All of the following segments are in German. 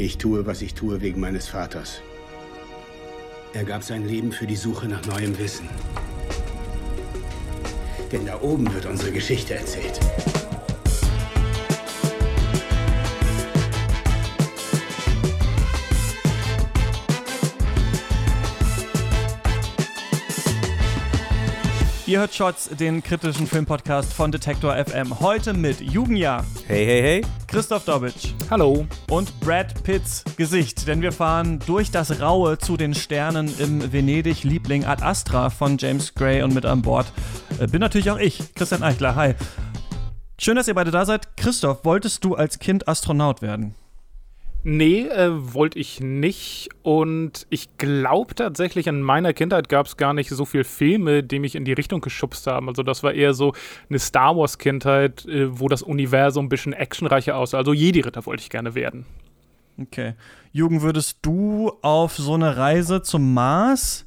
Ich tue, was ich tue, wegen meines Vaters. Er gab sein Leben für die Suche nach neuem Wissen. Denn da oben wird unsere Geschichte erzählt. Ihr hört Shots, den kritischen Filmpodcast von Detektor FM. Heute mit Jugendjahr. Hey, hey, hey. Christoph Dobitsch. Hallo. Und Brad Pitts Gesicht. Denn wir fahren durch das Raue zu den Sternen im Venedig-Liebling Ad Astra von James Gray und mit an Bord äh, bin natürlich auch ich, Christian Eichler. Hi. Schön, dass ihr beide da seid. Christoph, wolltest du als Kind Astronaut werden? Nee, äh, wollte ich nicht. Und ich glaube tatsächlich, in meiner Kindheit gab es gar nicht so viele Filme, die mich in die Richtung geschubst haben. Also das war eher so eine Star Wars-Kindheit, äh, wo das Universum ein bisschen actionreicher aussah. Also Jedi-Ritter wollte ich gerne werden. Okay. Jugend, würdest du auf so eine Reise zum Mars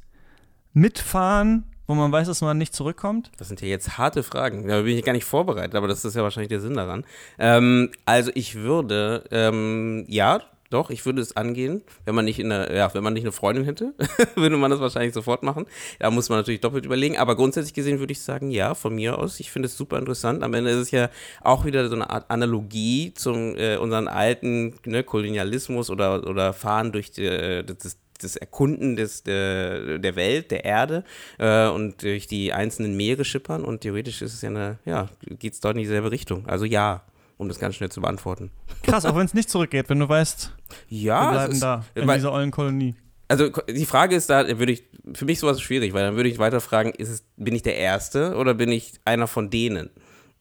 mitfahren, wo man weiß, dass man nicht zurückkommt? Das sind ja jetzt harte Fragen. Da bin ich gar nicht vorbereitet, aber das ist ja wahrscheinlich der Sinn daran. Ähm, also ich würde, ähm, ja, doch, ich würde es angehen, wenn man nicht in der, ja, wenn man nicht eine Freundin hätte, würde man das wahrscheinlich sofort machen. Da muss man natürlich doppelt überlegen. Aber grundsätzlich gesehen würde ich sagen, ja, von mir aus. Ich finde es super interessant. Am Ende ist es ja auch wieder so eine Art Analogie zum äh, unseren alten ne, Kolonialismus oder, oder Fahren durch die, äh, das, das Erkunden des, der, der Welt, der Erde äh, und durch die einzelnen Meere schippern und theoretisch ist es ja eine, ja, geht es dort in dieselbe Richtung. Also ja, um das ganz schnell zu beantworten. Krass, auch wenn es nicht zurückgeht, wenn du weißt, ja, wir bleiben ist, da in weil, dieser ollen Kolonie. Also die Frage ist da, würde ich, für mich sowas schwierig, weil dann würde ich weiter fragen, ist es, bin ich der Erste oder bin ich einer von denen?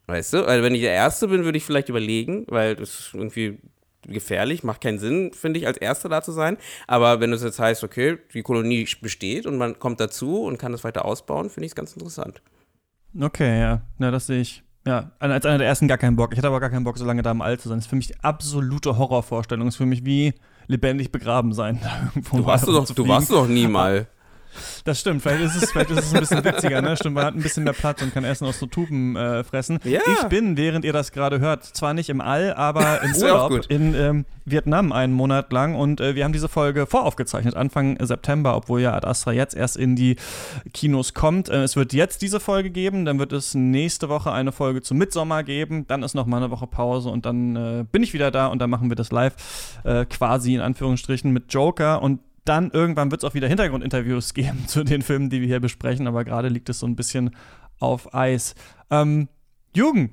Weißt du? Weil wenn ich der Erste bin, würde ich vielleicht überlegen, weil das irgendwie gefährlich, macht keinen Sinn, finde ich, als Erster da zu sein. Aber wenn es jetzt heißt, okay, die Kolonie besteht und man kommt dazu und kann es weiter ausbauen, finde ich es ganz interessant. Okay, ja. Ja, das sehe ich. Ja, als einer der ersten gar keinen Bock. Ich hatte aber gar keinen Bock, so lange da im All zu sein. Das ist für mich die absolute Horrorvorstellung. Das ist für mich wie lebendig begraben sein. Du warst, doch, du warst doch nie mal. Das stimmt, vielleicht ist es, vielleicht ist es ein bisschen witziger, ne? Stimmt, man hat ein bisschen mehr Platz und kann erst noch so Tuben äh, fressen. Ja. Ich bin, während ihr das gerade hört, zwar nicht im All, aber im Urlaub in ähm, Vietnam einen Monat lang und äh, wir haben diese Folge voraufgezeichnet, Anfang September, obwohl ja Ad Astra jetzt erst in die Kinos kommt. Äh, es wird jetzt diese Folge geben, dann wird es nächste Woche eine Folge zum Mitsommer geben, dann ist noch mal eine Woche Pause und dann äh, bin ich wieder da und dann machen wir das live äh, quasi in Anführungsstrichen mit Joker und dann irgendwann wird es auch wieder Hintergrundinterviews geben zu den Filmen, die wir hier besprechen, aber gerade liegt es so ein bisschen auf Eis. Ähm, Jürgen,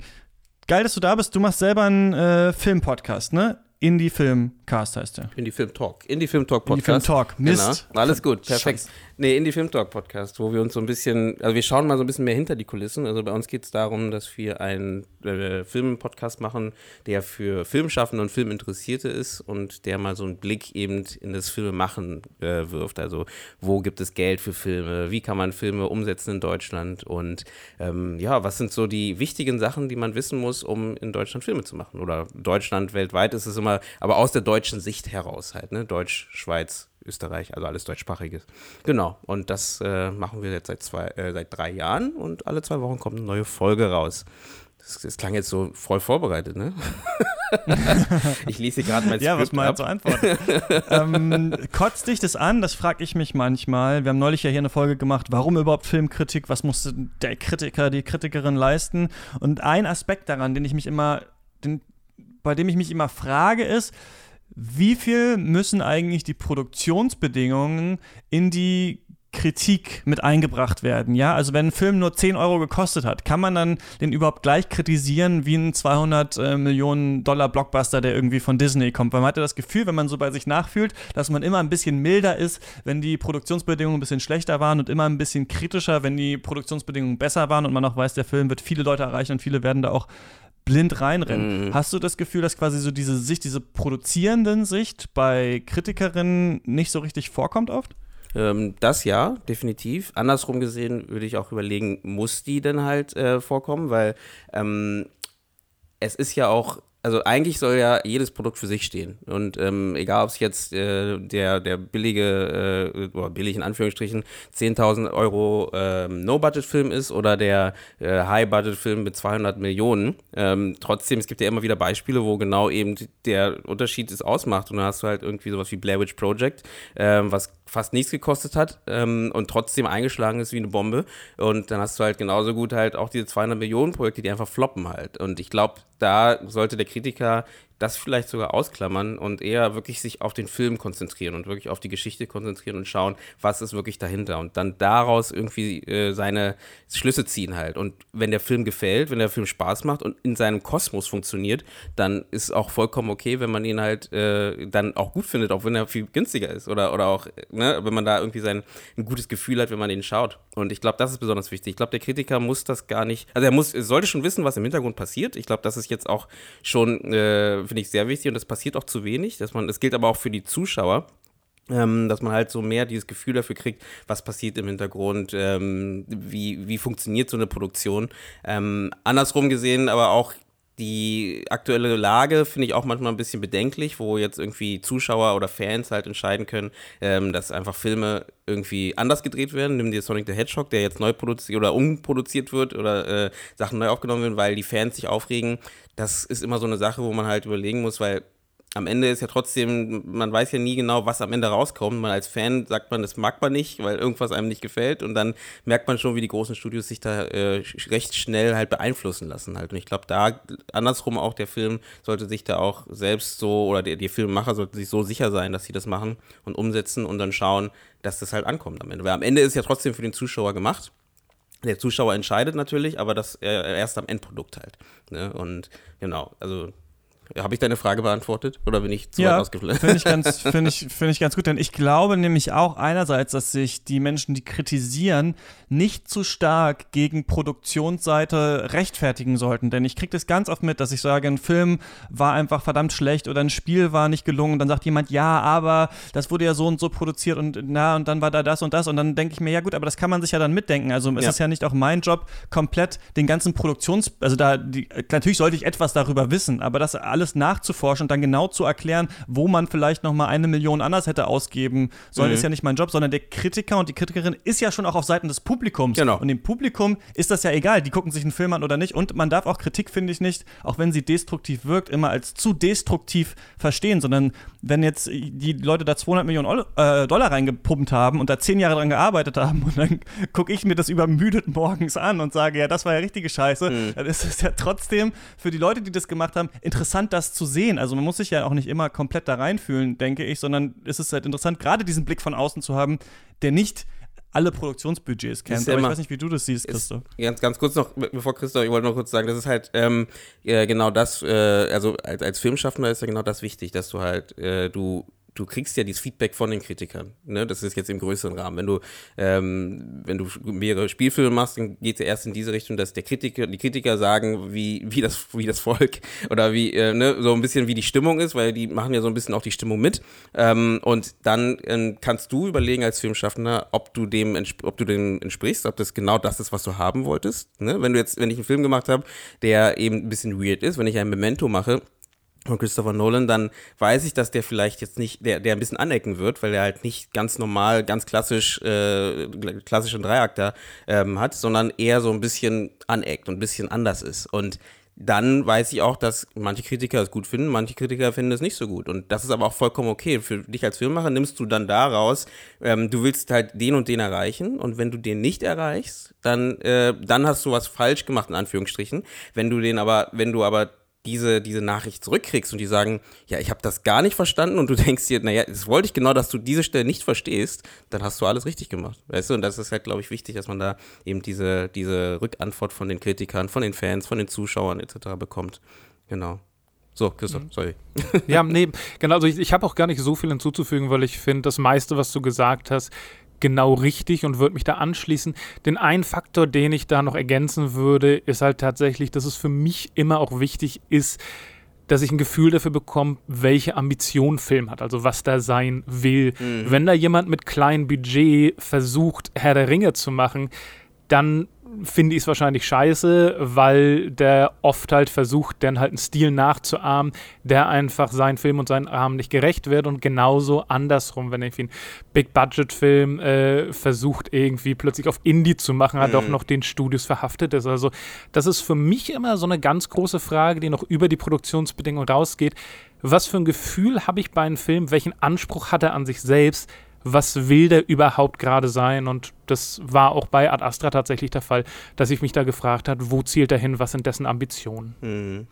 geil, dass du da bist. Du machst selber einen äh, Filmpodcast, ne? Indie-Film-Cast heißt der. Indie-Film-Talk. Indie-Film-Talk-Podcast. Indie-Film-Talk. Mist. Genau. Alles gut, perfekt. Scheiß. Nee, Indie-Film-Talk-Podcast, wo wir uns so ein bisschen, also wir schauen mal so ein bisschen mehr hinter die Kulissen. Also bei uns geht es darum, dass wir einen äh, Film-Podcast machen, der für Filmschaffende und Filminteressierte ist und der mal so einen Blick eben in das Filmemachen äh, wirft. Also wo gibt es Geld für Filme, wie kann man Filme umsetzen in Deutschland und ähm, ja, was sind so die wichtigen Sachen, die man wissen muss, um in Deutschland Filme zu machen. Oder Deutschland, weltweit ist es immer, aber aus der deutschen Sicht heraus halt, ne? Deutsch, Schweiz, Österreich, also alles deutschsprachiges. Genau, und das äh, machen wir jetzt seit, zwei, äh, seit drei Jahren und alle zwei Wochen kommt eine neue Folge raus. Das, das klang jetzt so voll vorbereitet, ne? ich lese gerade mein Skript Ja, was mal zur Antwort. ähm, kotzt dich das an? Das frage ich mich manchmal. Wir haben neulich ja hier eine Folge gemacht, warum überhaupt Filmkritik? Was musste der Kritiker, die Kritikerin leisten? Und ein Aspekt daran, den ich mich immer, den, bei dem ich mich immer frage, ist, wie viel müssen eigentlich die Produktionsbedingungen in die Kritik mit eingebracht werden. Ja, also wenn ein Film nur 10 Euro gekostet hat, kann man dann den überhaupt gleich kritisieren wie ein 200 äh, Millionen Dollar Blockbuster, der irgendwie von Disney kommt. Weil man hat ja das Gefühl, wenn man so bei sich nachfühlt, dass man immer ein bisschen milder ist, wenn die Produktionsbedingungen ein bisschen schlechter waren und immer ein bisschen kritischer, wenn die Produktionsbedingungen besser waren und man auch weiß, der Film wird viele Leute erreichen und viele werden da auch blind reinrennen. Mhm. Hast du das Gefühl, dass quasi so diese Sicht, diese produzierenden Sicht bei Kritikerinnen nicht so richtig vorkommt oft? Ähm, das ja, definitiv. Andersrum gesehen würde ich auch überlegen, muss die denn halt äh, vorkommen, weil ähm, es ist ja auch also eigentlich soll ja jedes Produkt für sich stehen. Und ähm, egal, ob es jetzt äh, der, der billige, äh, oder billig in Anführungsstrichen, 10.000 Euro äh, No-Budget-Film ist oder der äh, High-Budget-Film mit 200 Millionen. Ähm, trotzdem, es gibt ja immer wieder Beispiele, wo genau eben der Unterschied es ausmacht. Und dann hast du halt irgendwie sowas wie Blair Witch Project, ähm, was fast nichts gekostet hat ähm, und trotzdem eingeschlagen ist wie eine Bombe. Und dann hast du halt genauso gut halt auch diese 200 Millionen Projekte, die einfach floppen halt. Und ich glaube, da sollte der Kritiker das vielleicht sogar ausklammern und eher wirklich sich auf den Film konzentrieren und wirklich auf die Geschichte konzentrieren und schauen, was ist wirklich dahinter und dann daraus irgendwie äh, seine Schlüsse ziehen halt. Und wenn der Film gefällt, wenn der Film Spaß macht und in seinem Kosmos funktioniert, dann ist es auch vollkommen okay, wenn man ihn halt äh, dann auch gut findet, auch wenn er viel günstiger ist oder, oder auch, ne, wenn man da irgendwie sein ein gutes Gefühl hat, wenn man ihn schaut. Und ich glaube, das ist besonders wichtig. Ich glaube, der Kritiker muss das gar nicht, also er muss, sollte schon wissen, was im Hintergrund passiert. Ich glaube, das ist jetzt auch schon äh, finde ich sehr wichtig und das passiert auch zu wenig. Dass man, das gilt aber auch für die Zuschauer. Ähm, dass man halt so mehr dieses Gefühl dafür kriegt, was passiert im Hintergrund, ähm, wie, wie funktioniert so eine Produktion. Ähm, andersrum gesehen, aber auch die aktuelle Lage finde ich auch manchmal ein bisschen bedenklich, wo jetzt irgendwie Zuschauer oder Fans halt entscheiden können, ähm, dass einfach Filme irgendwie anders gedreht werden. Nimm dir Sonic the Hedgehog, der jetzt neu produziert oder umproduziert wird oder äh, Sachen neu aufgenommen werden, weil die Fans sich aufregen. Das ist immer so eine Sache, wo man halt überlegen muss, weil am Ende ist ja trotzdem, man weiß ja nie genau, was am Ende rauskommt. Man als Fan sagt man, das mag man nicht, weil irgendwas einem nicht gefällt. Und dann merkt man schon, wie die großen Studios sich da äh, recht schnell halt beeinflussen lassen halt. Und ich glaube, da andersrum auch der Film sollte sich da auch selbst so, oder die, die Filmemacher sollten sich so sicher sein, dass sie das machen und umsetzen und dann schauen, dass das halt ankommt am Ende. Weil am Ende ist ja trotzdem für den Zuschauer gemacht. Der Zuschauer entscheidet natürlich, aber das äh, erst am Endprodukt halt. Ne? Und genau, also habe ich deine Frage beantwortet oder bin ich zu ja, weit ausgeflogen? Finde ich, ganz, find ich, find ich ganz gut, denn ich glaube nämlich auch einerseits, dass sich die Menschen, die kritisieren, nicht zu stark gegen Produktionsseite rechtfertigen sollten. Denn ich kriege das ganz oft mit, dass ich sage, ein Film war einfach verdammt schlecht oder ein Spiel war nicht gelungen. Und dann sagt jemand, ja, aber das wurde ja so und so produziert und na, und dann war da das und das. Und dann denke ich mir, ja gut, aber das kann man sich ja dann mitdenken. Also es ja. ist ja nicht auch mein Job, komplett den ganzen Produktions-, also da, die, natürlich sollte ich etwas darüber wissen, aber das alles alles nachzuforschen und dann genau zu erklären, wo man vielleicht noch mal eine Million anders hätte ausgeben sollen, mhm. ist ja nicht mein Job, sondern der Kritiker und die Kritikerin ist ja schon auch auf Seiten des Publikums. Genau. Und dem Publikum ist das ja egal, die gucken sich einen Film an oder nicht. Und man darf auch Kritik, finde ich nicht, auch wenn sie destruktiv wirkt, immer als zu destruktiv verstehen, sondern wenn jetzt die Leute da 200 Millionen äh, Dollar reingepumpt haben und da zehn Jahre dran gearbeitet haben und dann gucke ich mir das übermüdet morgens an und sage, ja, das war ja richtige Scheiße, mhm. dann ist es ja trotzdem für die Leute, die das gemacht haben, interessant, das zu sehen. Also man muss sich ja auch nicht immer komplett da reinfühlen, denke ich, sondern es ist halt interessant, gerade diesen Blick von außen zu haben, der nicht alle Produktionsbudgets kennt. Ja aber ich weiß nicht, wie du das siehst, Christoph. Ganz, ganz kurz noch, bevor Christoph, ich wollte noch kurz sagen, das ist halt ähm, äh, genau das, äh, also als, als Filmschaffender ist ja genau das wichtig, dass du halt, äh, du du kriegst ja dieses Feedback von den Kritikern. Ne? Das ist jetzt im größeren Rahmen. Wenn du, ähm, wenn du mehrere Spielfilme machst, dann geht es ja erst in diese Richtung, dass der Kritiker, die Kritiker sagen, wie, wie, das, wie das Volk oder wie, äh, ne, so ein bisschen wie die Stimmung ist, weil die machen ja so ein bisschen auch die Stimmung mit. Ähm, und dann ähm, kannst du überlegen als Filmschaffender, ob du dem, ob du dem entsprichst, ob das genau das ist, was du haben wolltest. Ne? Wenn du jetzt, wenn ich einen Film gemacht habe, der eben ein bisschen weird ist, wenn ich ein Memento mache, von Christopher Nolan, dann weiß ich, dass der vielleicht jetzt nicht, der, der ein bisschen anecken wird, weil er halt nicht ganz normal, ganz klassisch, äh, klassischen Dreiakter ähm, hat, sondern eher so ein bisschen aneckt und ein bisschen anders ist. Und dann weiß ich auch, dass manche Kritiker es gut finden, manche Kritiker finden es nicht so gut. Und das ist aber auch vollkommen okay. Für dich als Filmemacher nimmst du dann daraus, ähm, du willst halt den und den erreichen und wenn du den nicht erreichst, dann, äh, dann hast du was falsch gemacht, in Anführungsstrichen. Wenn du den aber, wenn du aber diese, diese Nachricht zurückkriegst und die sagen, ja, ich habe das gar nicht verstanden und du denkst dir, naja, das wollte ich genau, dass du diese Stelle nicht verstehst, dann hast du alles richtig gemacht. Weißt du, und das ist halt, glaube ich, wichtig, dass man da eben diese, diese Rückantwort von den Kritikern, von den Fans, von den Zuschauern etc. bekommt. Genau. So, Christoph, mhm. sorry. Ja, nee, genau, also ich, ich habe auch gar nicht so viel hinzuzufügen, weil ich finde, das meiste, was du gesagt hast, genau richtig und würde mich da anschließen. Den einen Faktor, den ich da noch ergänzen würde, ist halt tatsächlich, dass es für mich immer auch wichtig ist, dass ich ein Gefühl dafür bekomme, welche Ambition Film hat, also was da sein will. Mhm. Wenn da jemand mit kleinem Budget versucht, Herr der Ringe zu machen, dann finde ich es wahrscheinlich scheiße, weil der oft halt versucht, dann halt einen Stil nachzuahmen, der einfach seinen Film und seinen Rahmen nicht gerecht wird und genauso andersrum, wenn irgendwie ein Big-Budget-Film äh, versucht, irgendwie plötzlich auf Indie zu machen, hat mhm. doch noch den Studios verhaftet ist. Also das ist für mich immer so eine ganz große Frage, die noch über die Produktionsbedingungen rausgeht. Was für ein Gefühl habe ich bei einem Film? Welchen Anspruch hat er an sich selbst? Was will der überhaupt gerade sein? Und das war auch bei Ad Astra tatsächlich der Fall, dass ich mich da gefragt habe, wo zielt er hin, was sind dessen Ambitionen? Mhm.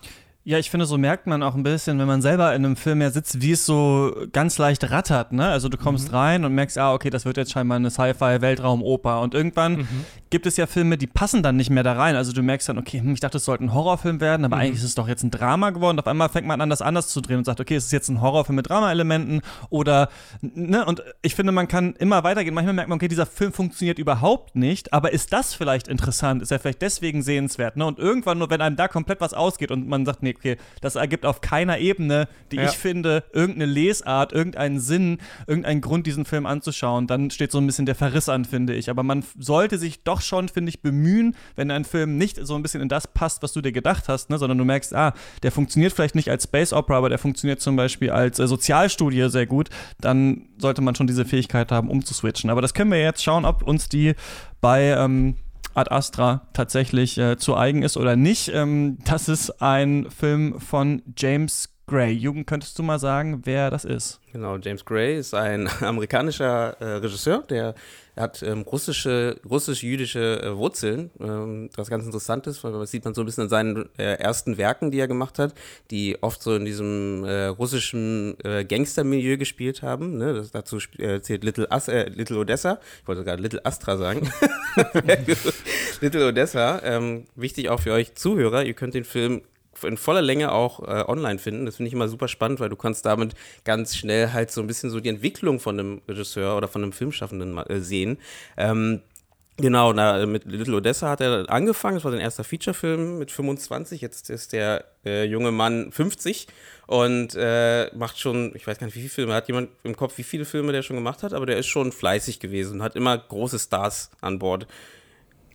Ja, ich finde, so merkt man auch ein bisschen, wenn man selber in einem Film mehr sitzt, wie es so ganz leicht rattert, ne? Also du kommst mhm. rein und merkst, ah, okay, das wird jetzt scheinbar eine Sci-Fi-Weltraumoper. Und irgendwann mhm. gibt es ja Filme, die passen dann nicht mehr da rein. Also du merkst dann, okay, hm, ich dachte, es sollte ein Horrorfilm werden, aber mhm. eigentlich ist es doch jetzt ein Drama geworden. Auf einmal fängt man an, das anders zu drehen und sagt, okay, es ist jetzt ein Horrorfilm mit Drama-Elementen oder, ne? Und ich finde, man kann immer weitergehen. Manchmal merkt man, okay, dieser Film funktioniert überhaupt nicht, aber ist das vielleicht interessant? Ist er vielleicht deswegen sehenswert, ne? Und irgendwann nur, wenn einem da komplett was ausgeht und man sagt, nee, okay, das ergibt auf keiner Ebene, die ja. ich finde, irgendeine Lesart, irgendeinen Sinn, irgendeinen Grund, diesen Film anzuschauen. Dann steht so ein bisschen der Verriss an, finde ich. Aber man sollte sich doch schon, finde ich, bemühen, wenn ein Film nicht so ein bisschen in das passt, was du dir gedacht hast, ne, sondern du merkst, ah, der funktioniert vielleicht nicht als Space Opera, aber der funktioniert zum Beispiel als äh, Sozialstudie sehr gut, dann sollte man schon diese Fähigkeit haben, umzuswitchen. Aber das können wir jetzt schauen, ob uns die bei ähm, Ad Astra tatsächlich äh, zu eigen ist oder nicht. Ähm, das ist ein Film von James Gray. Jugend, könntest du mal sagen, wer das ist? Genau, James Gray ist ein amerikanischer äh, Regisseur, der hat ähm, russische, russisch-jüdische äh, Wurzeln, ähm, was ganz interessant ist, weil das sieht man so ein bisschen in seinen äh, ersten Werken, die er gemacht hat, die oft so in diesem äh, russischen äh, Gangstermilieu gespielt haben. Ne? Das, dazu äh, zählt Little, As Little Odessa, ich wollte sogar Little Astra sagen. Little Odessa, ähm, wichtig auch für euch Zuhörer, ihr könnt den Film in voller Länge auch äh, online finden. Das finde ich immer super spannend, weil du kannst damit ganz schnell halt so ein bisschen so die Entwicklung von einem Regisseur oder von einem Filmschaffenden äh, sehen. Ähm, Genau, na, mit Little Odessa hat er angefangen. Das war sein erster Featurefilm mit 25. Jetzt ist der äh, junge Mann 50 und äh, macht schon, ich weiß gar nicht, wie viele Filme. Hat jemand im Kopf, wie viele Filme der schon gemacht hat? Aber der ist schon fleißig gewesen und hat immer große Stars an Bord.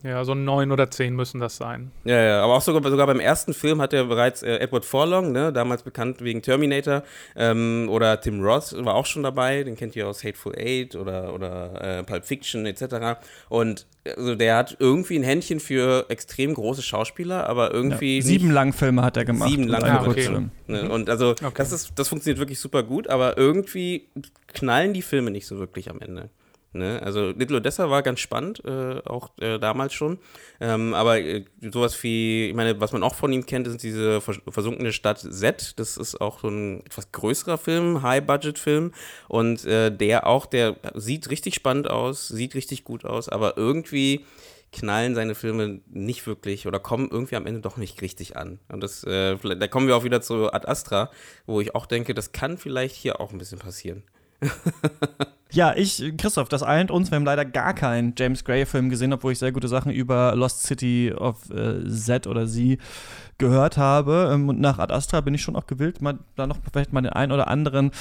Ja, so neun oder zehn müssen das sein. Ja, ja, aber auch sogar, sogar beim ersten Film hat er bereits äh, Edward Forlong, ne, damals bekannt wegen Terminator, ähm, oder Tim Roth war auch schon dabei, den kennt ihr aus Hateful Eight oder, oder äh, Pulp Fiction etc. Und also der hat irgendwie ein Händchen für extrem große Schauspieler, aber irgendwie. Ja, sieben Langfilme hat er gemacht. Sieben Langfilme. Ah, okay. Ne? Und also okay. das, ist, das funktioniert wirklich super gut, aber irgendwie knallen die Filme nicht so wirklich am Ende. Ne? Also Little Odessa war ganz spannend, äh, auch äh, damals schon. Ähm, aber äh, sowas wie, ich meine, was man auch von ihm kennt, ist diese vers versunkene Stadt Z. Das ist auch so ein etwas größerer Film, High-Budget-Film. Und äh, der auch, der sieht richtig spannend aus, sieht richtig gut aus, aber irgendwie knallen seine Filme nicht wirklich oder kommen irgendwie am Ende doch nicht richtig an. Und das, äh, da kommen wir auch wieder zu Ad Astra, wo ich auch denke, das kann vielleicht hier auch ein bisschen passieren. Ja, ich, Christoph, das eint uns. Wir haben leider gar keinen James Gray-Film gesehen, obwohl ich sehr gute Sachen über Lost City of äh, Z oder sie gehört habe. Ähm, und nach Ad Astra bin ich schon auch gewillt, mal da noch vielleicht mal den einen oder anderen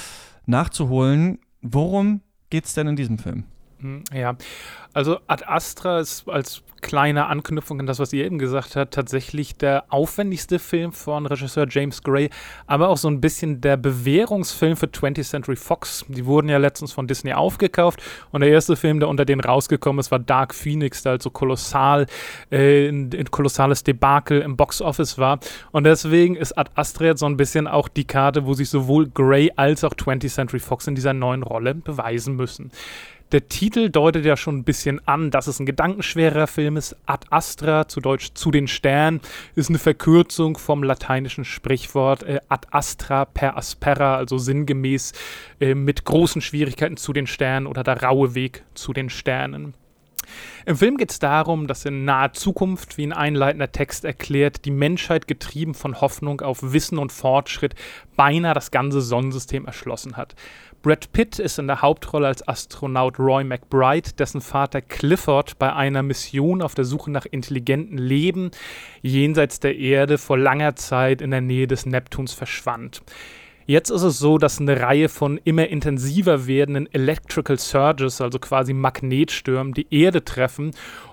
nachzuholen. Worum geht es denn in diesem Film? Hm, ja, also Ad Astra ist als kleine Anknüpfung an das, was ihr eben gesagt habt, tatsächlich der aufwendigste Film von Regisseur James Gray, aber auch so ein bisschen der Bewährungsfilm für 20th Century Fox. Die wurden ja letztens von Disney aufgekauft und der erste Film, der unter denen rausgekommen ist, war Dark Phoenix, der halt so kolossal, äh, ein, ein kolossales Debakel im Boxoffice war. Und deswegen ist Ad Astra jetzt so ein bisschen auch die Karte, wo sich sowohl Gray als auch 20th Century Fox in dieser neuen Rolle beweisen müssen. Der Titel deutet ja schon ein bisschen an, dass es ein gedankenschwerer Film ist. Ad Astra, zu Deutsch zu den Sternen, ist eine Verkürzung vom lateinischen Sprichwort äh, Ad Astra per Aspera, also sinngemäß äh, mit großen Schwierigkeiten zu den Sternen oder der raue Weg zu den Sternen. Im Film geht es darum, dass in naher Zukunft, wie ein einleitender Text erklärt, die Menschheit getrieben von Hoffnung auf Wissen und Fortschritt beinahe das ganze Sonnensystem erschlossen hat. Brad Pitt ist in der Hauptrolle als Astronaut Roy McBride, dessen Vater Clifford bei einer Mission auf der Suche nach intelligentem Leben jenseits der Erde vor langer Zeit in der Nähe des Neptuns verschwand. Jetzt ist es so, dass eine Reihe von immer intensiver werdenden Electrical Surges, also quasi Magnetstürmen, die Erde treffen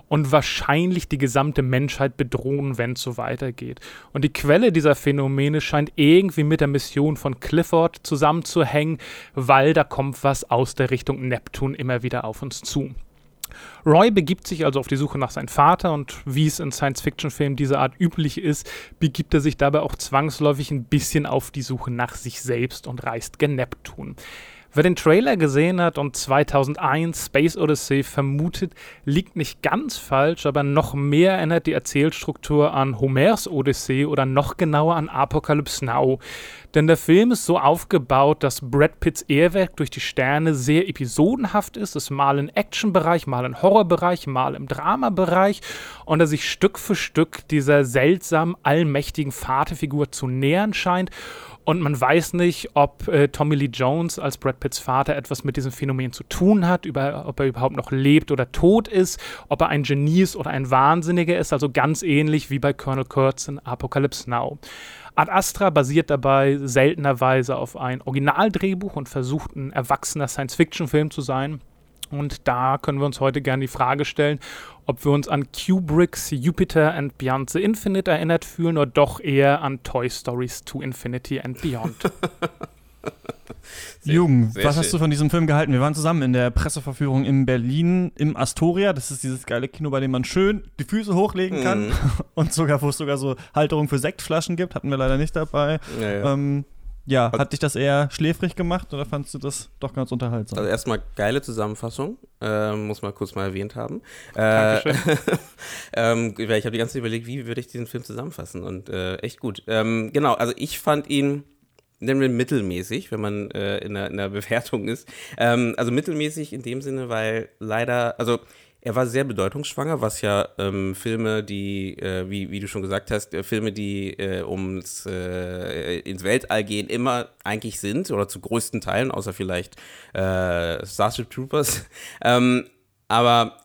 und wahrscheinlich die gesamte Menschheit bedrohen, wenn es so weitergeht. Und die Quelle dieser Phänomene scheint irgendwie mit der Mission von Clifford zusammenzuhängen, weil da kommt was aus der Richtung Neptun immer wieder auf uns zu. Roy begibt sich also auf die Suche nach seinem Vater und wie es in Science-Fiction-Filmen dieser Art üblich ist, begibt er sich dabei auch zwangsläufig ein bisschen auf die Suche nach sich selbst und reist gen Neptun. Wer den Trailer gesehen hat und 2001 Space Odyssey vermutet, liegt nicht ganz falsch, aber noch mehr erinnert die Erzählstruktur an Homers Odyssee oder noch genauer an Apocalypse Now. Denn der Film ist so aufgebaut, dass Brad Pitts Ehrwerk durch die Sterne sehr episodenhaft ist. Es mal im Actionbereich, mal im Horrorbereich, mal im Dramabereich und er sich Stück für Stück dieser seltsam allmächtigen Vaterfigur zu nähern scheint und man weiß nicht, ob äh, Tommy Lee Jones als Brad Pitts Vater etwas mit diesem Phänomen zu tun hat, über, ob er überhaupt noch lebt oder tot ist, ob er ein Genie ist oder ein Wahnsinniger ist, also ganz ähnlich wie bei Colonel Kurtz in Apocalypse Now. Ad Astra basiert dabei seltenerweise auf ein Originaldrehbuch und versucht ein erwachsener Science-Fiction-Film zu sein. Und da können wir uns heute gerne die Frage stellen, ob wir uns an Kubricks Jupiter and Beyond the Infinite erinnert fühlen oder doch eher an Toy Stories to Infinity and Beyond. Sehr, Jugend, was schön. hast du von diesem Film gehalten? Wir waren zusammen in der Presseverführung in Berlin im Astoria. Das ist dieses geile Kino, bei dem man schön die Füße hochlegen kann mhm. und sogar, wo es sogar so Halterung für Sektflaschen gibt. Hatten wir leider nicht dabei. Ja, ja. Ähm, ja, hat dich das eher schläfrig gemacht oder fandest du das doch ganz unterhaltsam? Also erstmal geile Zusammenfassung, äh, muss man kurz mal erwähnt haben. Äh, ähm, ich habe die ganze Zeit überlegt, wie würde ich diesen Film zusammenfassen und äh, echt gut. Ähm, genau, also ich fand ihn nennen wir mittelmäßig, wenn man äh, in, einer, in, einer, Bewertung ist. Ähm, also mittelmäßig in dem Sinne, weil leider, also er war sehr bedeutungsschwanger, was ja ähm, Filme, die, äh, wie, wie du schon gesagt hast, äh, Filme, die äh, ums, äh, ins Weltall gehen, immer eigentlich sind, oder zu größten Teilen, außer vielleicht äh, Starship Troopers. ähm, aber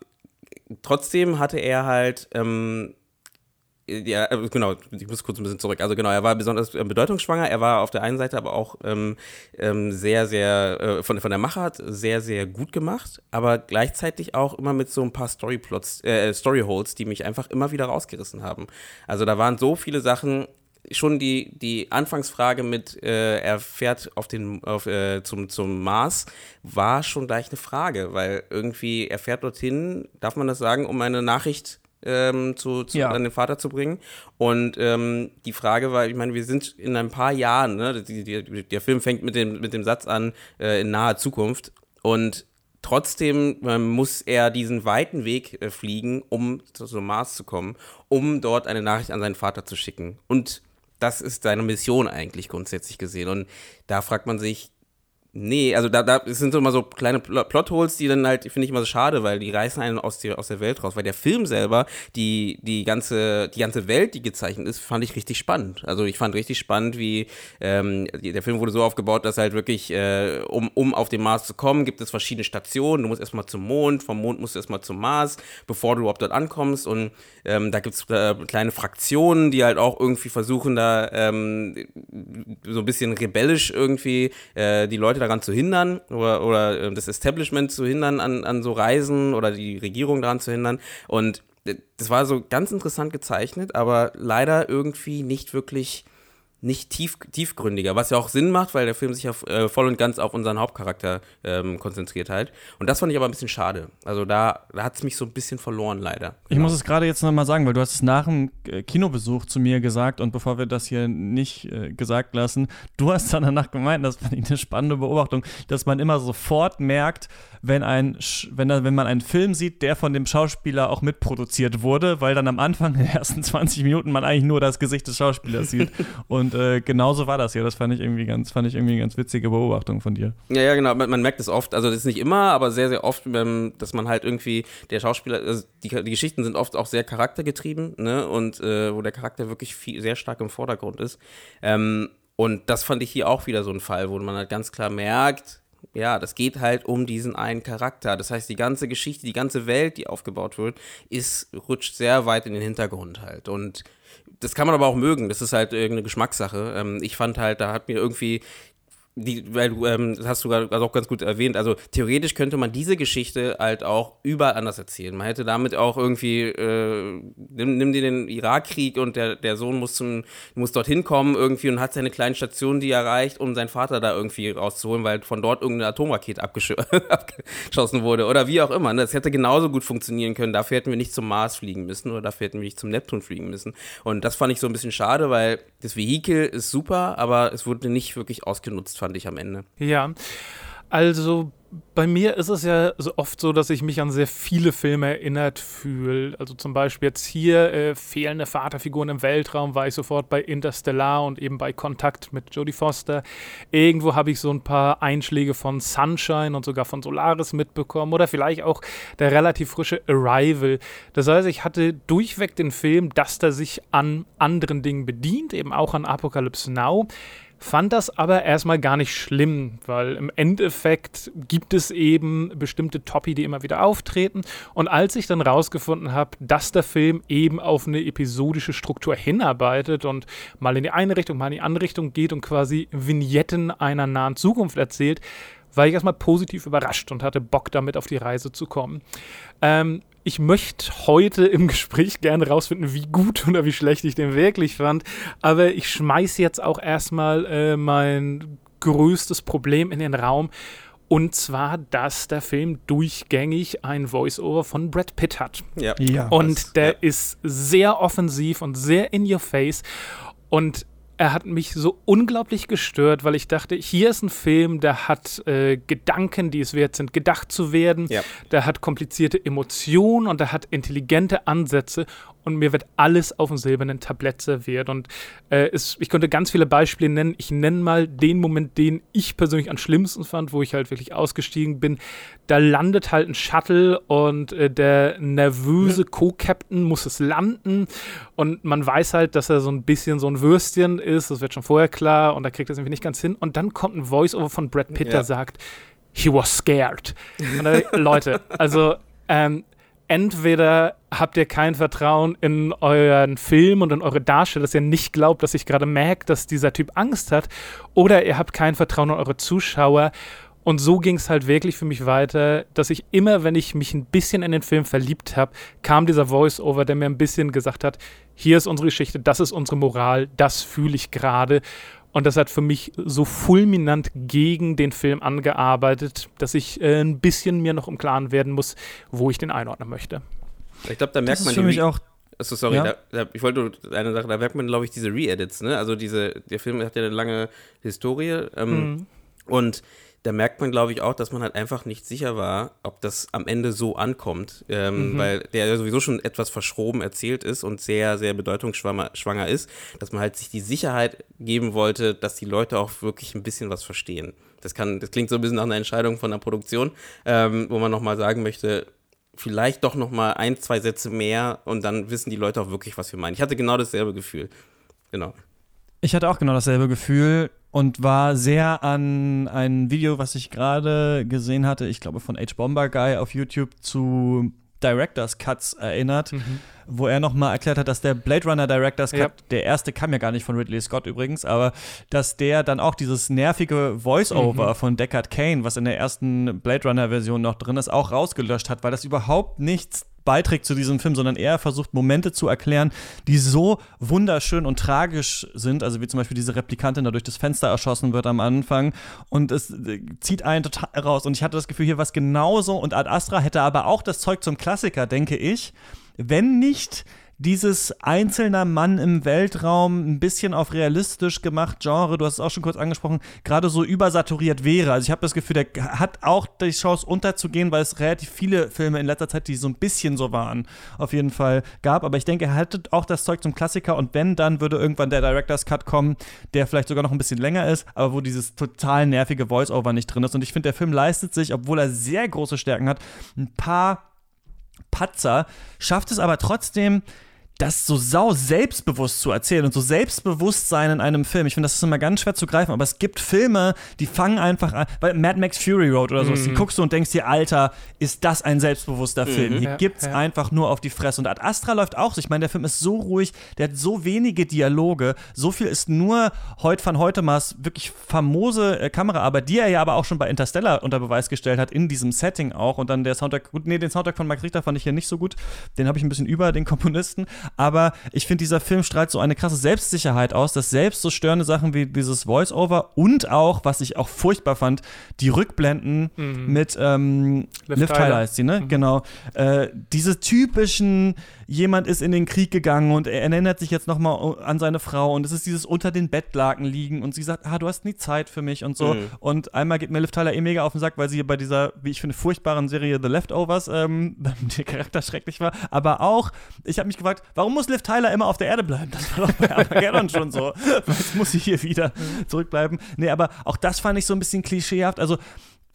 trotzdem hatte er halt ähm, ja, äh, genau, ich muss kurz ein bisschen zurück. Also genau, er war besonders äh, bedeutungsschwanger. Er war auf der einen Seite aber auch ähm, ähm, sehr, sehr, äh, von, von der Machart sehr, sehr gut gemacht, aber gleichzeitig auch immer mit so ein paar Storyplots, äh, Storyholes, die mich einfach immer wieder rausgerissen haben. Also da waren so viele Sachen, schon die, die Anfangsfrage mit, äh, er fährt auf den, auf, äh, zum, zum Mars, war schon gleich eine Frage, weil irgendwie er fährt dorthin, darf man das sagen, um eine Nachricht ähm, zu, zu ja. an den Vater zu bringen. Und ähm, die Frage war, ich meine, wir sind in ein paar Jahren, ne, die, die, der Film fängt mit dem, mit dem Satz an, äh, in naher Zukunft. Und trotzdem äh, muss er diesen weiten Weg äh, fliegen, um zu, zum Mars zu kommen, um dort eine Nachricht an seinen Vater zu schicken. Und das ist seine Mission eigentlich grundsätzlich gesehen. Und da fragt man sich, Nee, also da, da sind so immer so kleine Plotholes, die dann halt, finde ich immer so schade, weil die reißen einen aus, die, aus der Welt raus. Weil der Film selber, die, die, ganze, die ganze Welt, die gezeichnet ist, fand ich richtig spannend. Also ich fand richtig spannend, wie ähm, der Film wurde so aufgebaut, dass halt wirklich, äh, um, um auf den Mars zu kommen, gibt es verschiedene Stationen. Du musst erstmal zum Mond, vom Mond musst du erstmal zum Mars, bevor du überhaupt dort ankommst. Und ähm, da gibt es äh, kleine Fraktionen, die halt auch irgendwie versuchen, da ähm, so ein bisschen rebellisch irgendwie äh, die Leute da daran zu hindern oder, oder äh, das Establishment zu hindern an, an so Reisen oder die Regierung daran zu hindern. Und äh, das war so ganz interessant gezeichnet, aber leider irgendwie nicht wirklich nicht tief, tiefgründiger, was ja auch Sinn macht, weil der Film sich ja äh, voll und ganz auf unseren Hauptcharakter ähm, konzentriert halt. Und das fand ich aber ein bisschen schade. Also da, da hat es mich so ein bisschen verloren, leider. Ich genau. muss es gerade jetzt nochmal sagen, weil du hast es nach dem äh, Kinobesuch zu mir gesagt und bevor wir das hier nicht äh, gesagt lassen, du hast dann danach gemeint, das fand ich eine spannende Beobachtung, dass man immer sofort merkt, wenn, ein, wenn, wenn man einen Film sieht, der von dem Schauspieler auch mitproduziert wurde, weil dann am Anfang in den ersten 20 Minuten man eigentlich nur das Gesicht des Schauspielers sieht. und Und äh, genauso war das ja. Das fand ich irgendwie ganz, fand ich irgendwie eine ganz witzige Beobachtung von dir. Ja, ja, genau. Man, man merkt es oft, also das ist nicht immer, aber sehr, sehr oft, dass man halt irgendwie, der Schauspieler, also die, die Geschichten sind oft auch sehr charaktergetrieben, ne? Und äh, wo der Charakter wirklich viel, sehr stark im Vordergrund ist. Ähm, und das fand ich hier auch wieder so ein Fall, wo man halt ganz klar merkt, ja, das geht halt um diesen einen Charakter. Das heißt, die ganze Geschichte, die ganze Welt, die aufgebaut wird, ist, rutscht sehr weit in den Hintergrund halt. Und das kann man aber auch mögen. Das ist halt irgendeine Geschmackssache. Ähm, ich fand halt, da hat mir irgendwie die, weil du, ähm, das hast du gerade auch ganz gut erwähnt, also theoretisch könnte man diese Geschichte halt auch überall anders erzählen. Man hätte damit auch irgendwie, äh, nimm, nimm dir den Irakkrieg und der, der Sohn muss zum, muss dorthin kommen irgendwie und hat seine kleine Station, die er erreicht, um seinen Vater da irgendwie rauszuholen, weil von dort irgendeine Atomrakete abgeschossen wurde oder wie auch immer. Ne? Das hätte genauso gut funktionieren können. Dafür hätten wir nicht zum Mars fliegen müssen oder dafür hätten wir nicht zum Neptun fliegen müssen. Und das fand ich so ein bisschen schade, weil das Vehikel ist super, aber es wurde nicht wirklich ausgenutzt fand ich am Ende. Ja, also bei mir ist es ja so oft so, dass ich mich an sehr viele Filme erinnert fühle. Also zum Beispiel jetzt hier äh, fehlende Vaterfiguren im Weltraum, war ich sofort bei Interstellar und eben bei Kontakt mit Jodie Foster. Irgendwo habe ich so ein paar Einschläge von Sunshine und sogar von Solaris mitbekommen oder vielleicht auch der relativ frische Arrival. Das heißt, ich hatte durchweg den Film, dass der sich an anderen Dingen bedient, eben auch an Apocalypse Now. Fand das aber erstmal gar nicht schlimm, weil im Endeffekt gibt es eben bestimmte Topi, die immer wieder auftreten. Und als ich dann rausgefunden habe, dass der Film eben auf eine episodische Struktur hinarbeitet und mal in die eine Richtung, mal in die andere Richtung geht und quasi Vignetten einer nahen Zukunft erzählt, war ich erstmal positiv überrascht und hatte Bock damit auf die Reise zu kommen. Ähm, ich möchte heute im Gespräch gerne rausfinden, wie gut oder wie schlecht ich den wirklich fand. Aber ich schmeiße jetzt auch erstmal äh, mein größtes Problem in den Raum. Und zwar, dass der Film durchgängig ein Voice-Over von Brad Pitt hat. Ja. Ja. Und Das- der ja. ist sehr offensiv und sehr in your face. Und er hat mich so unglaublich gestört, weil ich dachte, hier ist ein Film, der hat äh, Gedanken, die es wert sind, gedacht zu werden. Ja. Der hat komplizierte Emotionen und der hat intelligente Ansätze. Und mir wird alles auf dem silbernen Tablett serviert. Und äh, es, ich könnte ganz viele Beispiele nennen. Ich nenne mal den Moment, den ich persönlich am schlimmsten fand, wo ich halt wirklich ausgestiegen bin. Da landet halt ein Shuttle und äh, der nervöse Co-Captain muss es landen. Und man weiß halt, dass er so ein bisschen so ein Würstchen ist. Das wird schon vorher klar. Und da kriegt er es irgendwie nicht ganz hin. Und dann kommt ein Voice-Over von Brad Pitt, Ja. der sagt, he was scared. Und da, Leute, also ähm, entweder habt ihr kein Vertrauen in euren Film und in eure Darsteller, dass ihr nicht glaubt, dass ich gerade merke, dass dieser Typ Angst hat, oder ihr habt kein Vertrauen in eure Zuschauer. Und so ging es halt wirklich für mich weiter, dass ich immer, wenn ich mich ein bisschen in den Film verliebt habe, kam dieser Voice-Over, der mir ein bisschen gesagt hat, hier ist unsere Geschichte, das ist unsere Moral, das fühle ich gerade. Und das hat für mich so fulminant gegen den Film angearbeitet, dass ich äh, ein bisschen mir noch im Klaren werden muss, wo ich den einordnen möchte. Ich glaube, da merkt Das man ist für mich auch Achso, sorry, Ja. da, da, ich wollte nur eine Sache, da merkt man, glaube ich, diese Re-Edits, ne? Also diese, der Film hat ja eine lange Historie ähm, und da merkt man, glaube ich, auch, dass man halt einfach nicht sicher war, ob das am Ende so ankommt, ähm, weil der sowieso schon etwas verschroben erzählt ist und sehr, sehr bedeutungsschwanger schwanger ist, dass man halt sich die Sicherheit geben wollte, dass die Leute auch wirklich ein bisschen was verstehen. Das kann, das klingt so ein bisschen nach einer Entscheidung von der Produktion, ähm, wo man nochmal sagen möchte, vielleicht doch noch mal ein, zwei Sätze mehr und dann wissen die Leute auch wirklich, was wir meinen. Ich hatte genau dasselbe Gefühl. Genau. Ich hatte auch genau dasselbe Gefühl und war sehr an ein Video, was ich gerade gesehen hatte, ich glaube von H. Bomber Guy auf YouTube zu Director's Cuts erinnert, wo er nochmal erklärt hat, dass der Blade Runner Director's Cut, Ja. der erste kam ja gar nicht von Ridley Scott übrigens, aber dass der dann auch dieses nervige Voice-Over von Deckard Kane, was in der ersten Blade Runner Version noch drin ist, auch rausgelöscht hat, weil das überhaupt nichts beiträgt zu diesem Film, sondern eher versucht, Momente zu erklären, die so wunderschön und tragisch sind. Also wie zum Beispiel diese Replikantin da durch das Fenster erschossen wird am Anfang. Und es äh, zieht einen total raus. Und ich hatte das Gefühl, hier war es genauso. Und Ad Astra hätte aber auch das Zeug zum Klassiker, denke ich, wenn nicht dieses einzelner Mann im Weltraum ein bisschen auf realistisch gemacht Genre, du hast es auch schon kurz angesprochen, gerade so übersaturiert wäre. Also ich habe das Gefühl, der hat auch die Chance unterzugehen, weil es relativ viele Filme in letzter Zeit, die so ein bisschen so waren, auf jeden Fall gab. Aber ich denke, er hatte auch das Zeug zum Klassiker und wenn, dann würde irgendwann der Director's Cut kommen, der vielleicht sogar noch ein bisschen länger ist, aber wo dieses total nervige Voice-Over nicht drin ist. Und ich finde, der Film leistet sich, obwohl er sehr große Stärken hat, ein paar Patzer, schafft es aber trotzdem, das so sau selbstbewusst zu erzählen und so Selbstbewusstsein in einem Film. Ich finde, das ist immer ganz schwer zu greifen, aber es gibt Filme, die fangen einfach an, weil Mad Max Fury Road oder so, mhm. die guckst du und denkst dir, Alter, ist das ein selbstbewusster mhm. Film? Hier ja, gibt's ja. einfach nur auf die Fresse. Und Ad Astra läuft auch so. Ich meine, der Film ist so ruhig, der hat so wenige Dialoge, so viel ist nur Heut van Heutemas wirklich famose äh, Kameraarbeit, die er ja aber auch schon bei Interstellar unter Beweis gestellt hat, in diesem Setting auch. Und dann der Soundtrack, gut, nee, den Soundtrack von Mark Richter fand ich hier nicht so gut. Den habe ich ein bisschen über den Komponisten aber ich finde, dieser Film strahlt so eine krasse Selbstsicherheit aus, dass selbst so störende Sachen wie dieses Voice-Over und auch, was ich auch furchtbar fand, die Rückblenden mhm. mit ähm, Liv, Liv Tyler heißt sie, ne? Mhm. Genau. Äh, diese typischen jemand ist in den Krieg gegangen und er erinnert sich jetzt nochmal an seine Frau und es ist dieses unter den Bettlaken liegen und sie sagt, ah, du hast nie Zeit für mich und so. Mhm. Und einmal geht mir Liv Tyler eh mega auf den Sack, weil sie bei dieser, wie ich finde, furchtbaren Serie The Leftovers ähm, der Charakter schrecklich war. Aber auch, ich habe mich gefragt, warum muss Liv Tyler immer auf der Erde bleiben? Das war doch bei Armageddon schon so. Jetzt muss sie hier wieder mhm. zurückbleiben. Nee, aber auch das fand ich so ein bisschen klischeehaft. Also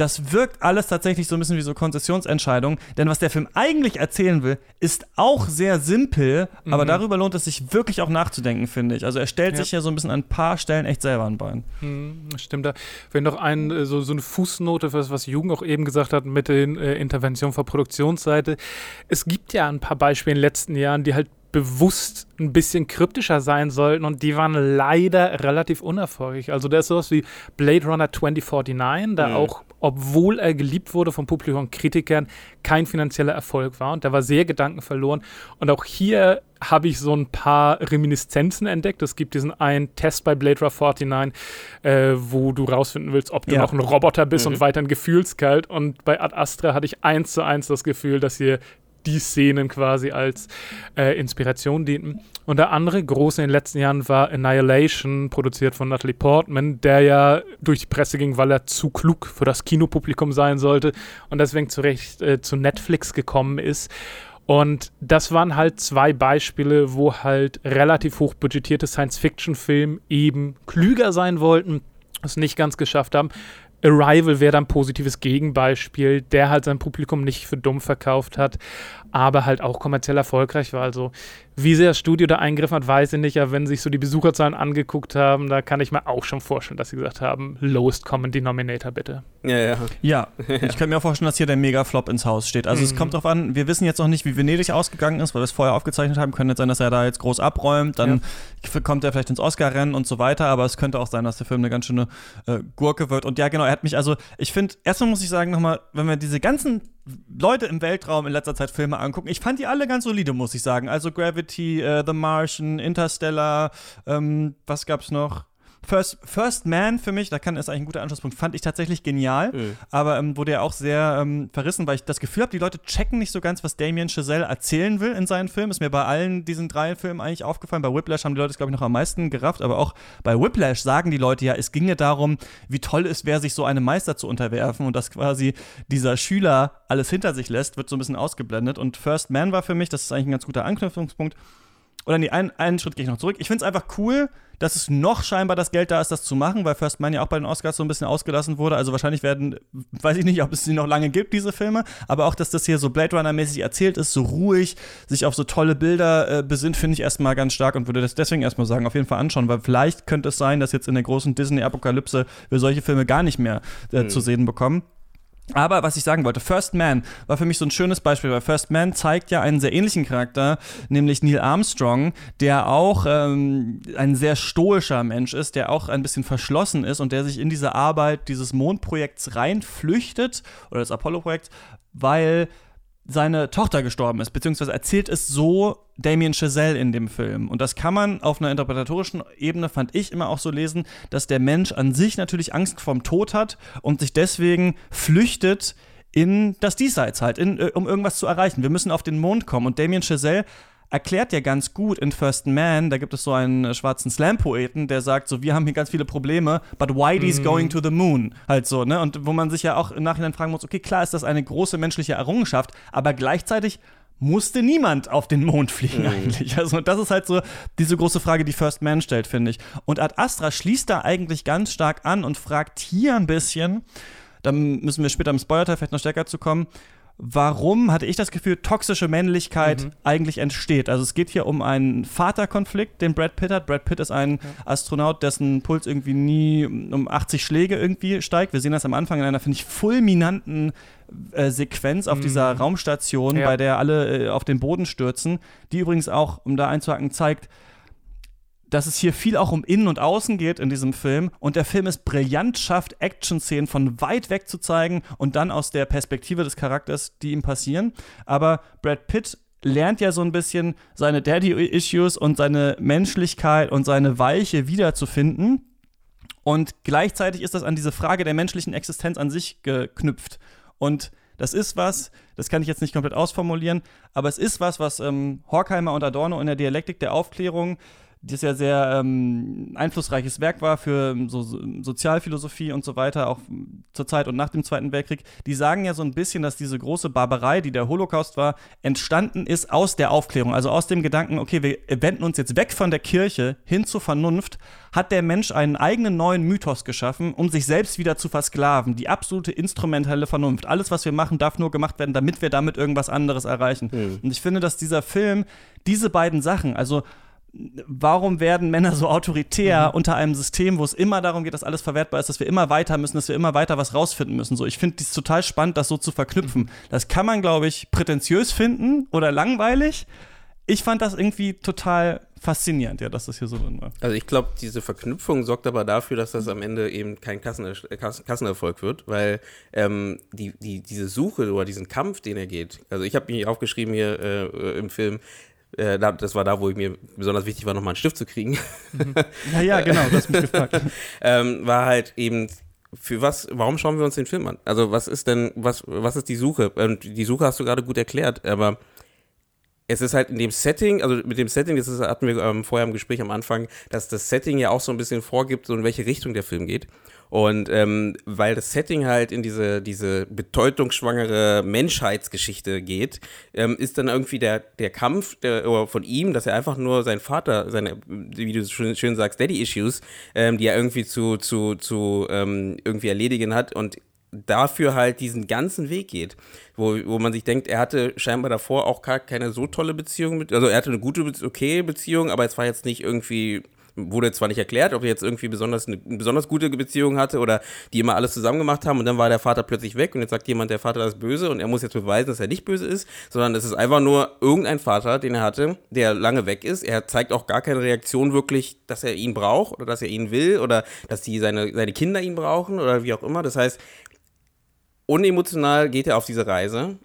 das wirkt alles tatsächlich so ein bisschen wie so Konzessionsentscheidungen. Denn was der Film eigentlich erzählen will, ist auch sehr simpel, mhm. aber darüber lohnt es sich wirklich auch nachzudenken, finde ich. Also er stellt ja. sich ja so ein bisschen an ein paar Stellen echt selber an Bein. Mhm, stimmt da. Wenn noch ein, äh, so, so eine Fußnote für das, was Jugend auch eben gesagt hat mit den äh, Interventionen von Produktionsseite. Es gibt ja ein paar Beispiele in den letzten Jahren, die halt bewusst ein bisschen kryptischer sein sollten und die waren leider relativ unerfolgreich. Also da ist sowas wie Blade Runner 2049, da mhm. auch, obwohl er geliebt wurde vom Publikum und Kritikern, kein finanzieller Erfolg war und da war sehr Gedanken verloren. Und auch hier habe ich so ein paar Reminiszenzen entdeckt. Es gibt diesen einen Test bei Blade Runner 49, äh, wo du rausfinden willst, ob du ja. noch ein Roboter bist mhm. und weiterhin gefühlskalt. Und bei Ad Astra hatte ich eins zu eins das Gefühl, dass hier die Szenen quasi als äh, Inspiration dienten. Und der andere große in den letzten Jahren war Annihilation, produziert von Natalie Portman, der ja durch die Presse ging, weil er zu klug für das Kinopublikum sein sollte und deswegen zurecht äh, zu Netflix gekommen ist. Und das waren halt zwei Beispiele, wo halt relativ hoch budgetierte Science-Fiction-Filme eben klüger sein wollten, es nicht ganz geschafft haben. Arrival wäre dann ein positives Gegenbeispiel, der halt sein Publikum nicht für dumm verkauft hat, aber halt auch kommerziell erfolgreich war. Also wie sehr das Studio da eingegriffen hat, weiß ich nicht, aber wenn sich so die Besucherzahlen angeguckt haben, da kann ich mir auch schon vorstellen, dass sie gesagt haben, lowest common denominator bitte. Ja, ja. Ja, ich kann mir auch vorstellen, dass hier der Mega-Flop ins Haus steht. Also mhm. es kommt drauf an, wir wissen jetzt noch nicht, wie Venedig ausgegangen ist, weil wir es vorher aufgezeichnet haben. Könnte jetzt sein, dass er da jetzt groß abräumt, dann ja. kommt er vielleicht ins Oscar-Rennen und so weiter, aber es könnte auch sein, dass der Film eine ganz schöne äh, Gurke wird. Und ja, genau, er hat mich, also ich finde, erstmal muss ich sagen nochmal, wenn wir diese ganzen Leute im Weltraum in letzter Zeit Filme angucken. Ich fand die alle ganz solide, muss ich sagen. Also Gravity, uh, The Martian, Interstellar, ähm, was gab's noch? First, First Man für mich, da kann ist eigentlich ein guter Anschlusspunkt, fand ich tatsächlich genial, mhm. aber ähm, wurde ja auch sehr ähm, verrissen, weil ich das Gefühl habe, die Leute checken nicht so ganz, was Damien Chazelle erzählen will in seinen Filmen. Ist mir bei allen diesen drei Filmen eigentlich aufgefallen. Bei Whiplash haben die Leute es, glaube ich, noch am meisten gerafft, aber auch bei Whiplash sagen die Leute ja, es ginge darum, wie toll es wäre, sich so einem Meister zu unterwerfen und dass quasi dieser Schüler alles hinter sich lässt, wird so ein bisschen ausgeblendet. Und First Man war für mich, das ist eigentlich ein ganz guter Anknüpfungspunkt. Oder nee, einen, einen Schritt gehe ich noch zurück. Ich finde es einfach cool, dass es noch scheinbar das Geld da ist, das zu machen, weil First Man ja auch bei den Oscars so ein bisschen ausgelassen wurde. Also wahrscheinlich werden, weiß ich nicht, ob es sie noch lange gibt, diese Filme, aber auch, dass das hier so Blade Runner-mäßig erzählt ist, so ruhig, sich auf so tolle Bilder äh, besinnt, finde ich erstmal ganz stark und würde das deswegen erstmal sagen, auf jeden Fall anschauen, weil vielleicht könnte es sein, dass jetzt in der großen Disney-Apokalypse wir solche Filme gar nicht mehr äh, mhm. zu sehen bekommen. Aber was ich sagen wollte, First Man war für mich so ein schönes Beispiel, weil First Man zeigt ja einen sehr ähnlichen Charakter, nämlich Neil Armstrong, der auch ähm, ein sehr stoischer Mensch ist, der auch ein bisschen verschlossen ist und der sich in diese Arbeit dieses Mondprojekts reinflüchtet oder des Apollo-Projekts, weil seine Tochter gestorben ist, beziehungsweise erzählt es so Damien Chazelle in dem Film. Und das kann man auf einer interpretatorischen Ebene, fand ich, immer auch so lesen, dass der Mensch an sich natürlich Angst vorm Tod hat und sich deswegen flüchtet in das Diesseits halt, in, äh, um irgendwas zu erreichen. Wir müssen auf den Mond kommen. Und Damien Chazelle erklärt ja ganz gut in First Man, da gibt es so einen äh, schwarzen Slam-Poeten, der sagt so, wir haben hier ganz viele Probleme, but Whitey's mm. going to the moon. Halt so, ne? Und wo man sich ja auch im Nachhinein fragen muss, okay, klar ist das eine große menschliche Errungenschaft, aber gleichzeitig musste niemand auf den Mond fliegen mhm. eigentlich. Also das ist halt so diese große Frage, die First Man stellt, finde ich. Und Ad Astra schließt da eigentlich ganz stark an und fragt hier ein bisschen, dann müssen wir später im Spoiler-Teil vielleicht noch stärker zu kommen, warum, hatte ich das Gefühl, toxische Männlichkeit Mhm. eigentlich entsteht. Also es geht hier um einen Vaterkonflikt, den Brad Pitt hat. Brad Pitt ist ein Astronaut, dessen Puls irgendwie nie um 80 Schläge irgendwie steigt. Wir sehen das am Anfang in einer, finde ich, fulminanten äh, Sequenz auf dieser Raumstation, Ja. bei der alle äh, auf den Boden stürzen, die übrigens auch, um da einzuhaken, zeigt, dass es hier viel auch um Innen und Außen geht in diesem Film und der Film es brillant schafft, Action-Szenen von weit weg zu zeigen und dann aus der Perspektive des Charakters, die ihm passieren. Aber Brad Pitt lernt ja so ein bisschen seine Daddy-Issues und seine Menschlichkeit und seine Weiche wiederzufinden. Und gleichzeitig ist das an diese Frage der menschlichen Existenz an sich geknüpft. Und das ist was, das kann ich jetzt nicht komplett ausformulieren, aber es ist was, was ähm, Horkheimer und Adorno in der Dialektik der Aufklärung, das ja sehr ähm, einflussreiches Werk war für so, so Sozialphilosophie und so weiter, auch zur Zeit und nach dem Zweiten Weltkrieg, die sagen ja so ein bisschen, dass diese große Barbarei, die der Holocaust war, entstanden ist aus der Aufklärung, also aus dem Gedanken, okay, wir wenden uns jetzt weg von der Kirche hin zur Vernunft, hat der Mensch einen eigenen neuen Mythos geschaffen, um sich selbst wieder zu versklaven. Die absolute instrumentelle Vernunft. Alles, was wir machen, darf nur gemacht werden, damit wir damit irgendwas anderes erreichen. Und ich finde, dass dieser Film diese beiden Sachen, also warum werden Männer so autoritär unter einem System, wo es immer darum geht, dass alles verwertbar ist, dass wir immer weiter müssen, dass wir immer weiter was rausfinden müssen. So, ich finde es total spannend, das so zu verknüpfen. Das kann man, glaube ich, prätentiös finden oder langweilig. Ich fand das irgendwie total faszinierend, ja, dass das hier so drin war. Also ich glaube, diese Verknüpfung sorgt aber dafür, dass das am Ende eben kein Kassen, äh, Kassen, Kassenerfolg wird, weil ähm, die, die, diese Suche oder diesen Kampf, den er geht, also ich habe mich aufgeschrieben hier äh, im Film, äh, da, das war da, wo ich mir besonders wichtig war, nochmal einen Stift zu kriegen, Ja, ja, genau, du hast mich gefragt. ähm, war halt eben für was, warum schauen wir uns den Film an? Also was ist denn, was, was ist die Suche? Und die Suche hast du gerade gut erklärt, aber es ist halt in dem Setting, also mit dem Setting, das hatten wir ähm, vorher im Gespräch am Anfang, dass das Setting ja auch so ein bisschen vorgibt, so in welche Richtung der Film geht. Und ähm, weil das Setting halt in diese, diese bedeutungsschwangere Menschheitsgeschichte geht, ähm, ist dann irgendwie der, der Kampf der, von ihm, dass er einfach nur seinen Vater, seine, wie du schön, schön sagst, Daddy-Issues, ähm, die er irgendwie zu, zu, zu ähm, irgendwie erledigen hat und dafür halt diesen ganzen Weg geht, wo, wo man sich denkt, er hatte scheinbar davor auch keine so tolle Beziehung mit, also er hatte eine gute, okay Beziehung, aber es war jetzt nicht irgendwie, wurde zwar nicht erklärt, ob er jetzt irgendwie besonders eine, eine besonders gute Beziehung hatte oder die immer alles zusammen gemacht haben und dann war der Vater plötzlich weg und jetzt sagt jemand, der Vater ist böse und er muss jetzt beweisen, dass er nicht böse ist, sondern es ist einfach nur irgendein Vater, den er hatte, der lange weg ist. Er zeigt auch gar keine Reaktion wirklich, dass er ihn braucht oder dass er ihn will oder dass die seine, seine Kinder ihn brauchen oder wie auch immer. Das heißt, unemotional geht er auf diese Reise,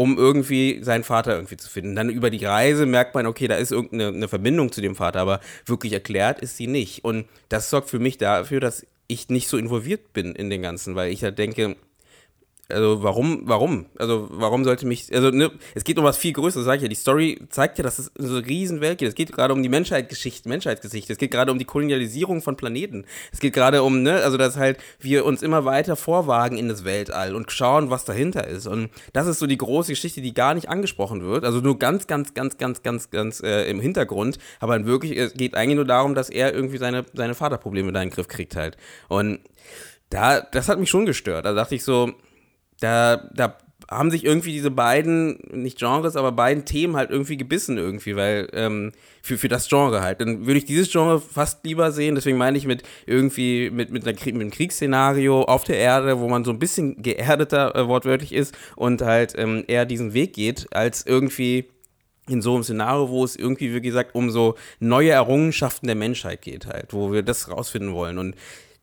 um irgendwie seinen Vater irgendwie zu finden. Dann über die Reise merkt man, okay, da ist irgendeine eine Verbindung zu dem Vater, aber wirklich erklärt ist sie nicht. Und das sorgt für mich dafür, dass ich nicht so involviert bin in den Ganzen, weil ich halt denke, also warum, warum? Also warum sollte mich, also ne, es geht um was viel Größeres, sag ich ja. Die Story zeigt ja, dass es so eine riesen Welt geht. Es geht gerade um die Menschheitsgeschichte, Menschheitsgeschichte. Es geht gerade um die Kolonialisierung von Planeten. Es geht gerade um, ne, also dass halt wir uns immer weiter vorwagen in das Weltall und schauen, was dahinter ist. Und das ist so die große Geschichte, die gar nicht angesprochen wird. Also nur ganz, ganz, ganz, ganz, ganz, ganz äh, im Hintergrund. Aber in wirklich, es geht eigentlich nur darum, dass er irgendwie seine, seine Vaterprobleme da in den Griff kriegt halt. Und da, das hat mich schon gestört. Da dachte ich so, da, da haben sich irgendwie diese beiden, nicht Genres, aber beiden Themen halt irgendwie gebissen irgendwie, weil ähm, für, für das Genre halt. Dann würde ich dieses Genre fast lieber sehen, deswegen meine ich mit irgendwie mit, mit, einer, mit einem Kriegsszenario auf der Erde, wo man so ein bisschen geerdeter äh, wortwörtlich ist und halt ähm, eher diesen Weg geht, als irgendwie in so einem Szenario, wo es irgendwie, wie gesagt, um so neue Errungenschaften der Menschheit geht halt, wo wir das rausfinden wollen und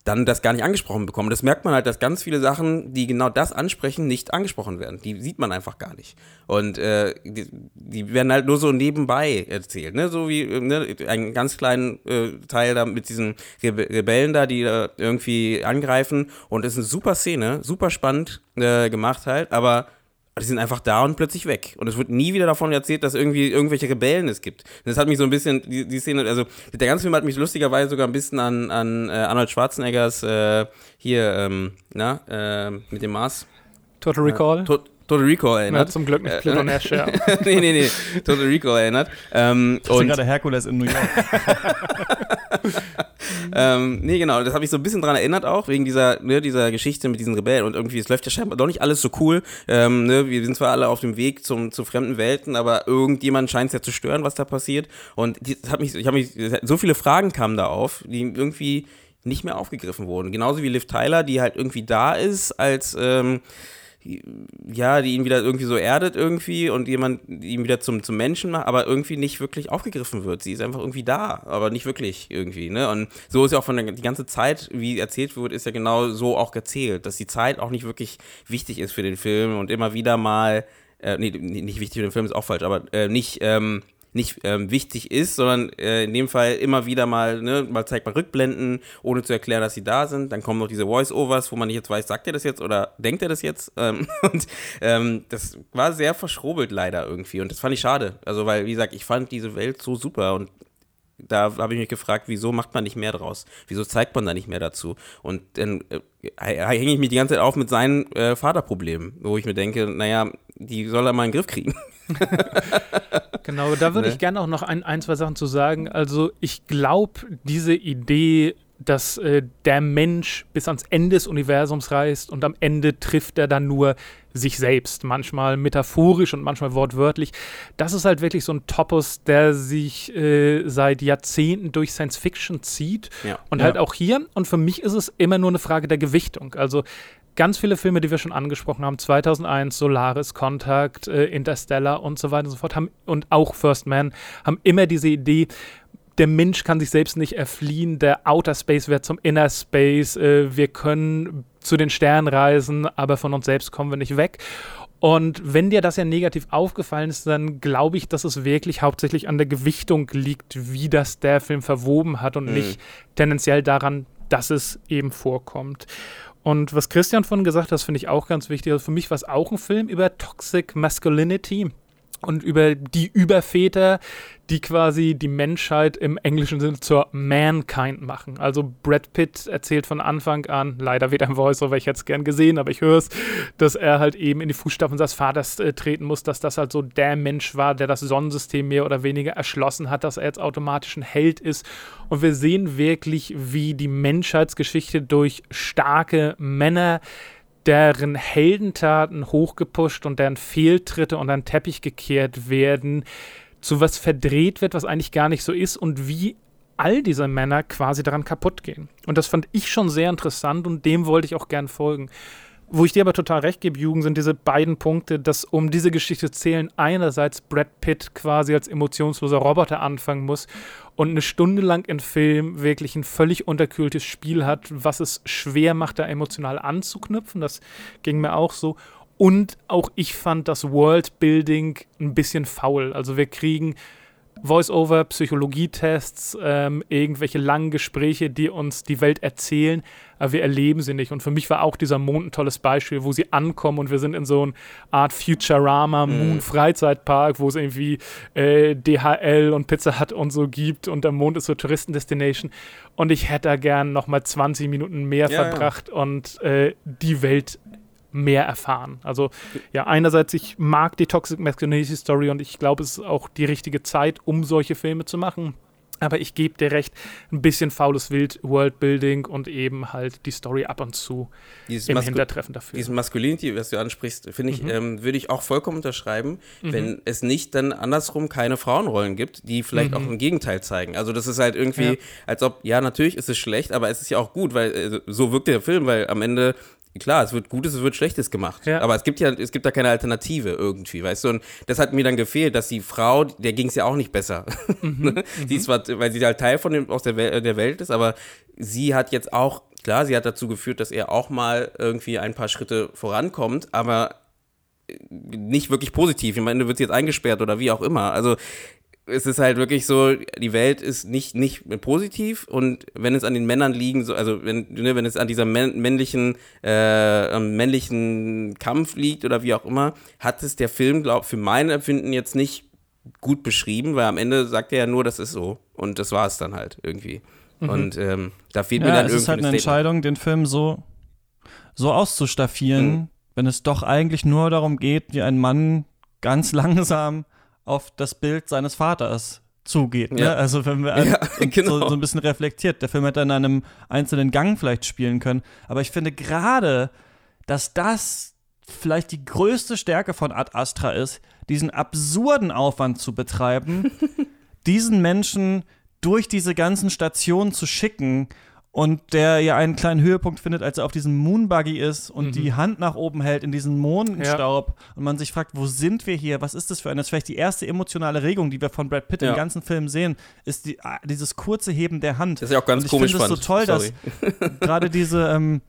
dann das gar nicht angesprochen bekommen. Das merkt man halt, dass ganz viele Sachen, die genau das ansprechen, nicht angesprochen werden. Die sieht man einfach gar nicht. Und äh, die, die werden halt nur so nebenbei erzählt, ne? So wie äh, ne? einen ganz kleinen äh, Teil da mit diesen Rebe Rebellen da, die da irgendwie angreifen. Und es ist eine super Szene, super spannend äh, gemacht halt, aber die sind einfach da und plötzlich weg. Und es wird nie wieder davon erzählt, dass irgendwie irgendwelche Rebellen es gibt. Das hat mich so ein bisschen, die, die Szene, also der ganze Film hat mich lustigerweise sogar ein bisschen an, an äh, Arnold Schwarzeneggers äh, hier, ähm, na, äh, mit dem Mars. Total Recall. To Total Recall ja, erinnert. zum Glück nicht Pluto Nash, ja. nee, nee, nee. Total Recall erinnert. Ähm, und gerade Herkules in New York. ähm, nee, genau, das habe ich so ein bisschen dran erinnert auch, wegen dieser, ne, dieser Geschichte mit diesen Rebellen. Und irgendwie, es läuft ja scheinbar doch nicht alles so cool. Ähm, ne, wir sind zwar alle auf dem Weg zum, zu fremden Welten, aber irgendjemand scheint es ja zu stören, was da passiert. Und die, hat mich, ich habe mich, so viele Fragen kamen da auf, die irgendwie nicht mehr aufgegriffen wurden. Genauso wie Liv Tyler, die halt irgendwie da ist als ähm, ja, die ihn wieder irgendwie so erdet irgendwie und jemand ihn wieder zum, zum Menschen macht, aber irgendwie nicht wirklich aufgegriffen wird. Sie ist einfach irgendwie da, aber nicht wirklich irgendwie, ne? Und so ist ja auch von der die ganze Zeit, wie erzählt wird, ist ja genau so auch erzählt, dass die Zeit auch nicht wirklich wichtig ist für den Film und immer wieder mal, äh, nee, nicht wichtig für den Film ist auch falsch, aber äh, nicht, ähm, nicht ähm, wichtig ist, sondern äh, in dem Fall immer wieder mal, ne, mal zeigt man Rückblenden, ohne zu erklären, dass sie da sind. Dann kommen noch diese Voice-Overs, wo man nicht jetzt weiß, sagt er das jetzt oder denkt er das jetzt? Ähm, und ähm, das war sehr verschrobelt leider irgendwie und das fand ich schade. Also, weil, wie gesagt, ich fand diese Welt so super und da habe ich mich gefragt, wieso macht man nicht mehr draus? Wieso zeigt man da nicht mehr dazu? Und dann äh, hänge ich mich die ganze Zeit auf mit seinen äh, Vaterproblemen, wo ich mir denke, naja, die soll er mal in den Griff kriegen. genau, da würde ne? ich gerne auch noch ein, ein, zwei Sachen zu sagen. Also ich glaube, diese Idee, dass äh, der Mensch bis ans Ende des Universums reist und am Ende trifft er dann nur sich selbst, manchmal metaphorisch und manchmal wortwörtlich. Das ist halt wirklich so ein Topos, der sich äh, seit Jahrzehnten durch Science Fiction zieht ja. und ja. halt auch hier. Und für mich ist es immer nur eine Frage der Gewichtung. Also ganz viele Filme, die wir schon angesprochen haben, 2001, Solaris, Contact, äh, Interstellar und so weiter und so fort, haben, und auch First Man, haben immer diese Idee, der Mensch kann sich selbst nicht erfliehen, der Outer Space wird zum Inner Space, äh, wir können zu den Sternen reisen, aber von uns selbst kommen wir nicht weg. Und wenn dir das ja negativ aufgefallen ist, dann glaube ich, dass es wirklich hauptsächlich an der Gewichtung liegt, wie das der Film verwoben hat und mhm. nicht tendenziell daran, dass es eben vorkommt. Und was Christian von gesagt hat, finde ich auch ganz wichtig. Also für mich war es auch ein Film über Toxic Masculinity und über die Überväter, die quasi die Menschheit im englischen Sinne zur Mankind machen. Also Brad Pitt erzählt von Anfang an, leider wieder ein Voice-Over, ich hätte es gern gesehen, aber ich höre es, dass er halt eben in die Fußstapfen seines Vaters äh, treten muss, dass das halt so der Mensch war, der das Sonnensystem mehr oder weniger erschlossen hat, dass er jetzt automatisch ein Held ist. Und wir sehen wirklich, wie die Menschheitsgeschichte durch starke Männer deren Heldentaten hochgepusht und deren Fehltritte unter den Teppich gekehrt werden, zu was verdreht wird, was eigentlich gar nicht so ist und wie all diese Männer quasi daran kaputt gehen. Und das fand ich schon sehr interessant und dem wollte ich auch gern folgen. Wo ich dir aber total recht gebe, Jugend, sind diese beiden Punkte, dass um diese Geschichte zählen, einerseits Brad Pitt quasi als emotionsloser Roboter anfangen muss und eine Stunde lang im Film wirklich ein völlig unterkühltes Spiel hat, was es schwer macht, da emotional anzuknüpfen. Das ging mir auch so. Und auch ich fand das Worldbuilding ein bisschen faul. Also wir kriegen Voice-over, Psychologietests, ähm, irgendwelche langen Gespräche, die uns die Welt erzählen, aber wir erleben sie nicht. Und für mich war auch dieser Mond ein tolles Beispiel, wo sie ankommen und wir sind in so einer Art Futurama Moon mhm. Wo es irgendwie äh, DHL und Pizza Hut und so gibt und der Mond ist so Touristendestination. Und ich hätte da gern nochmal 20 Minuten mehr ja, verbracht ja. und äh, die Welt mehr erfahren. Also ja, einerseits, ich mag die Toxic Masculinity Story und ich glaube, es ist auch die richtige Zeit, um solche Filme zu machen. Aber ich gebe dir recht, ein bisschen faules Wild, Worldbuilding und eben halt die Story ab und zu dieses im Masku Hintertreffen dafür. Diesen Masculinity, was du ansprichst, finde ich, mhm. ähm, würde ich auch vollkommen unterschreiben, mhm. wenn es nicht dann andersrum keine Frauenrollen gibt, die vielleicht mhm. auch im Gegenteil zeigen. Also das ist halt irgendwie, ja. als ob, ja, natürlich ist es schlecht, aber es ist ja auch gut, weil äh, so wirkt der Film, weil am Ende klar, es wird Gutes, es wird Schlechtes gemacht. Ja. Aber es gibt ja, es gibt da keine Alternative irgendwie, weißt du? Und das hat mir dann gefehlt, dass die Frau, der ging es ja auch nicht besser. Mhm. sie ist zwar, weil sie halt Teil von dem, aus der, Wel der Welt ist, aber sie hat jetzt auch, klar, sie hat dazu geführt, dass er auch mal irgendwie ein paar Schritte vorankommt, aber nicht wirklich positiv. Am Ende wird sie jetzt eingesperrt oder wie auch immer. Also es ist halt wirklich so, die Welt ist nicht, nicht positiv und wenn es an den Männern liegen, so, also wenn, ne, wenn es an dieser männlichen, äh, männlichen Kampf liegt oder wie auch immer, hat es der Film, glaube für mein Empfinden jetzt nicht gut beschrieben, weil am Ende sagt er ja nur, das ist so und das war es dann halt irgendwie. Mhm. Und ähm, da fehlt ja, mir dann irgendwie. Es ist halt eine Entscheidung, den Film so, so auszustaffieren, mhm. wenn es doch eigentlich nur darum geht, wie ein Mann ganz langsam auf das Bild seines Vaters zugeht. Ne? Ja. Also wenn wir Ja, genau. so, so ein bisschen reflektiert. Der Film hätte in einem einzelnen Gang vielleicht spielen können. Aber ich finde gerade, dass das vielleicht die größte Stärke von Ad Astra ist, diesen absurden Aufwand zu betreiben, diesen Menschen durch diese ganzen Stationen zu schicken und der ja einen kleinen Höhepunkt findet, als er auf diesem Moonbuggy ist und die Hand nach oben hält in diesen Mondenstaub und man sich fragt, wo sind wir hier? Was ist das für eine? Das ist vielleicht die erste emotionale Regung, die wir von Brad Pitt Ja. im ganzen Film sehen, ist die, ah, dieses kurze Heben der Hand. Das ist ja auch ganz und ich komisch finde es so toll, Sorry. dass gerade diese ähm,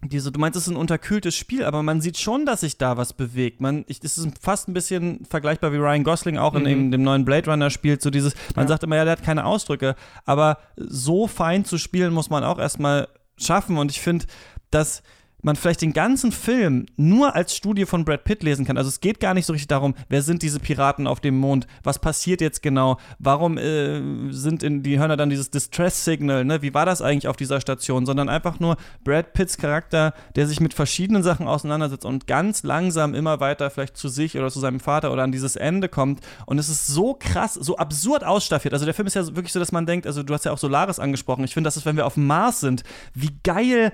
diese, du meinst, es ist ein unterkühltes Spiel, aber man sieht schon, dass sich da was bewegt. Man, ich, das ist fast ein bisschen vergleichbar wie Ryan Gosling auch in dem, dem neuen Blade Runner spielt. So dieses, man sagt immer, ja, der hat keine Ausdrücke, aber so fein zu spielen muss man auch erstmal schaffen. Und ich finde, dass man vielleicht den ganzen Film nur als Studie von Brad Pitt lesen kann. Also es geht gar nicht so richtig darum, wer sind diese Piraten auf dem Mond, was passiert jetzt genau, warum äh, sind in die hören da dann dieses Distress Signal, ne? Wie war das eigentlich auf dieser Station, sondern einfach nur Brad Pitts Charakter, der sich mit verschiedenen Sachen auseinandersetzt und ganz langsam immer weiter vielleicht zu sich oder zu seinem Vater oder an dieses Ende kommt und es ist so krass, so absurd ausstaffiert. Also der Film ist ja wirklich so, dass man denkt, also du hast ja auch Solaris angesprochen. Ich finde, das ist, wenn wir auf dem Mars sind, wie geil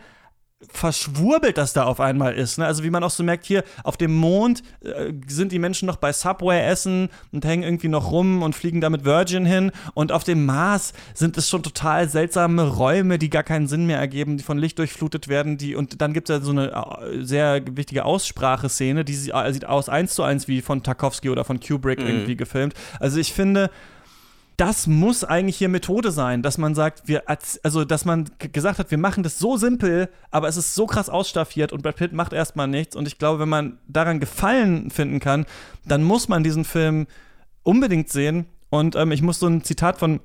verschwurbelt das da auf einmal ist. Ne? Also wie man auch so merkt, hier auf dem Mond äh, sind die Menschen noch bei Subway essen und hängen irgendwie noch rum und fliegen da mit Virgin hin. Und auf dem Mars sind es schon total seltsame Räume, die gar keinen Sinn mehr ergeben, die von Licht durchflutet werden. Die, und dann gibt es ja so eine äh, sehr wichtige Ausspracheszene, die äh, sieht aus eins zu eins wie von Tarkovsky oder von Kubrick irgendwie gefilmt. Also ich finde, das muss eigentlich hier Methode sein, dass man sagt, wir, also dass man gesagt hat, wir machen das so simpel, aber es ist so krass ausstaffiert und Brad Pitt macht erstmal nichts. Und ich glaube, wenn man daran Gefallen finden kann, dann muss man diesen Film unbedingt sehen. Und ähm, ich muss so ein Zitat von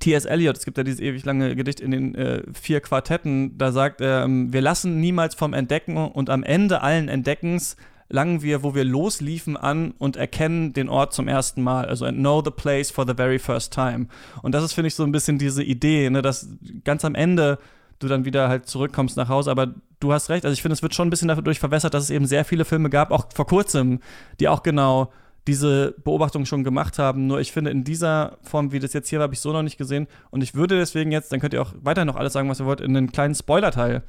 T.S. Eliot, es gibt ja dieses ewig lange Gedicht in den äh, vier Quartetten, da sagt er, ähm, wir lassen niemals vom Entdecken und am Ende allen Entdeckens langen wir, wo wir losliefen, an und erkennen den Ort zum ersten Mal. Also know the place for the very first time. Und das ist, finde ich, so ein bisschen diese Idee, ne, dass ganz am Ende du dann wieder halt zurückkommst nach Hause, aber du hast recht, also ich finde, es wird schon ein bisschen dadurch verwässert, dass es eben sehr viele Filme gab, auch vor kurzem, die auch genau diese Beobachtung schon gemacht haben. Nur ich finde, in dieser Form, wie das jetzt hier war, habe ich so noch nicht gesehen. Und ich würde deswegen jetzt, dann könnt ihr auch weiterhin noch alles sagen, was ihr wollt, in einen kleinen Spoiler-Teil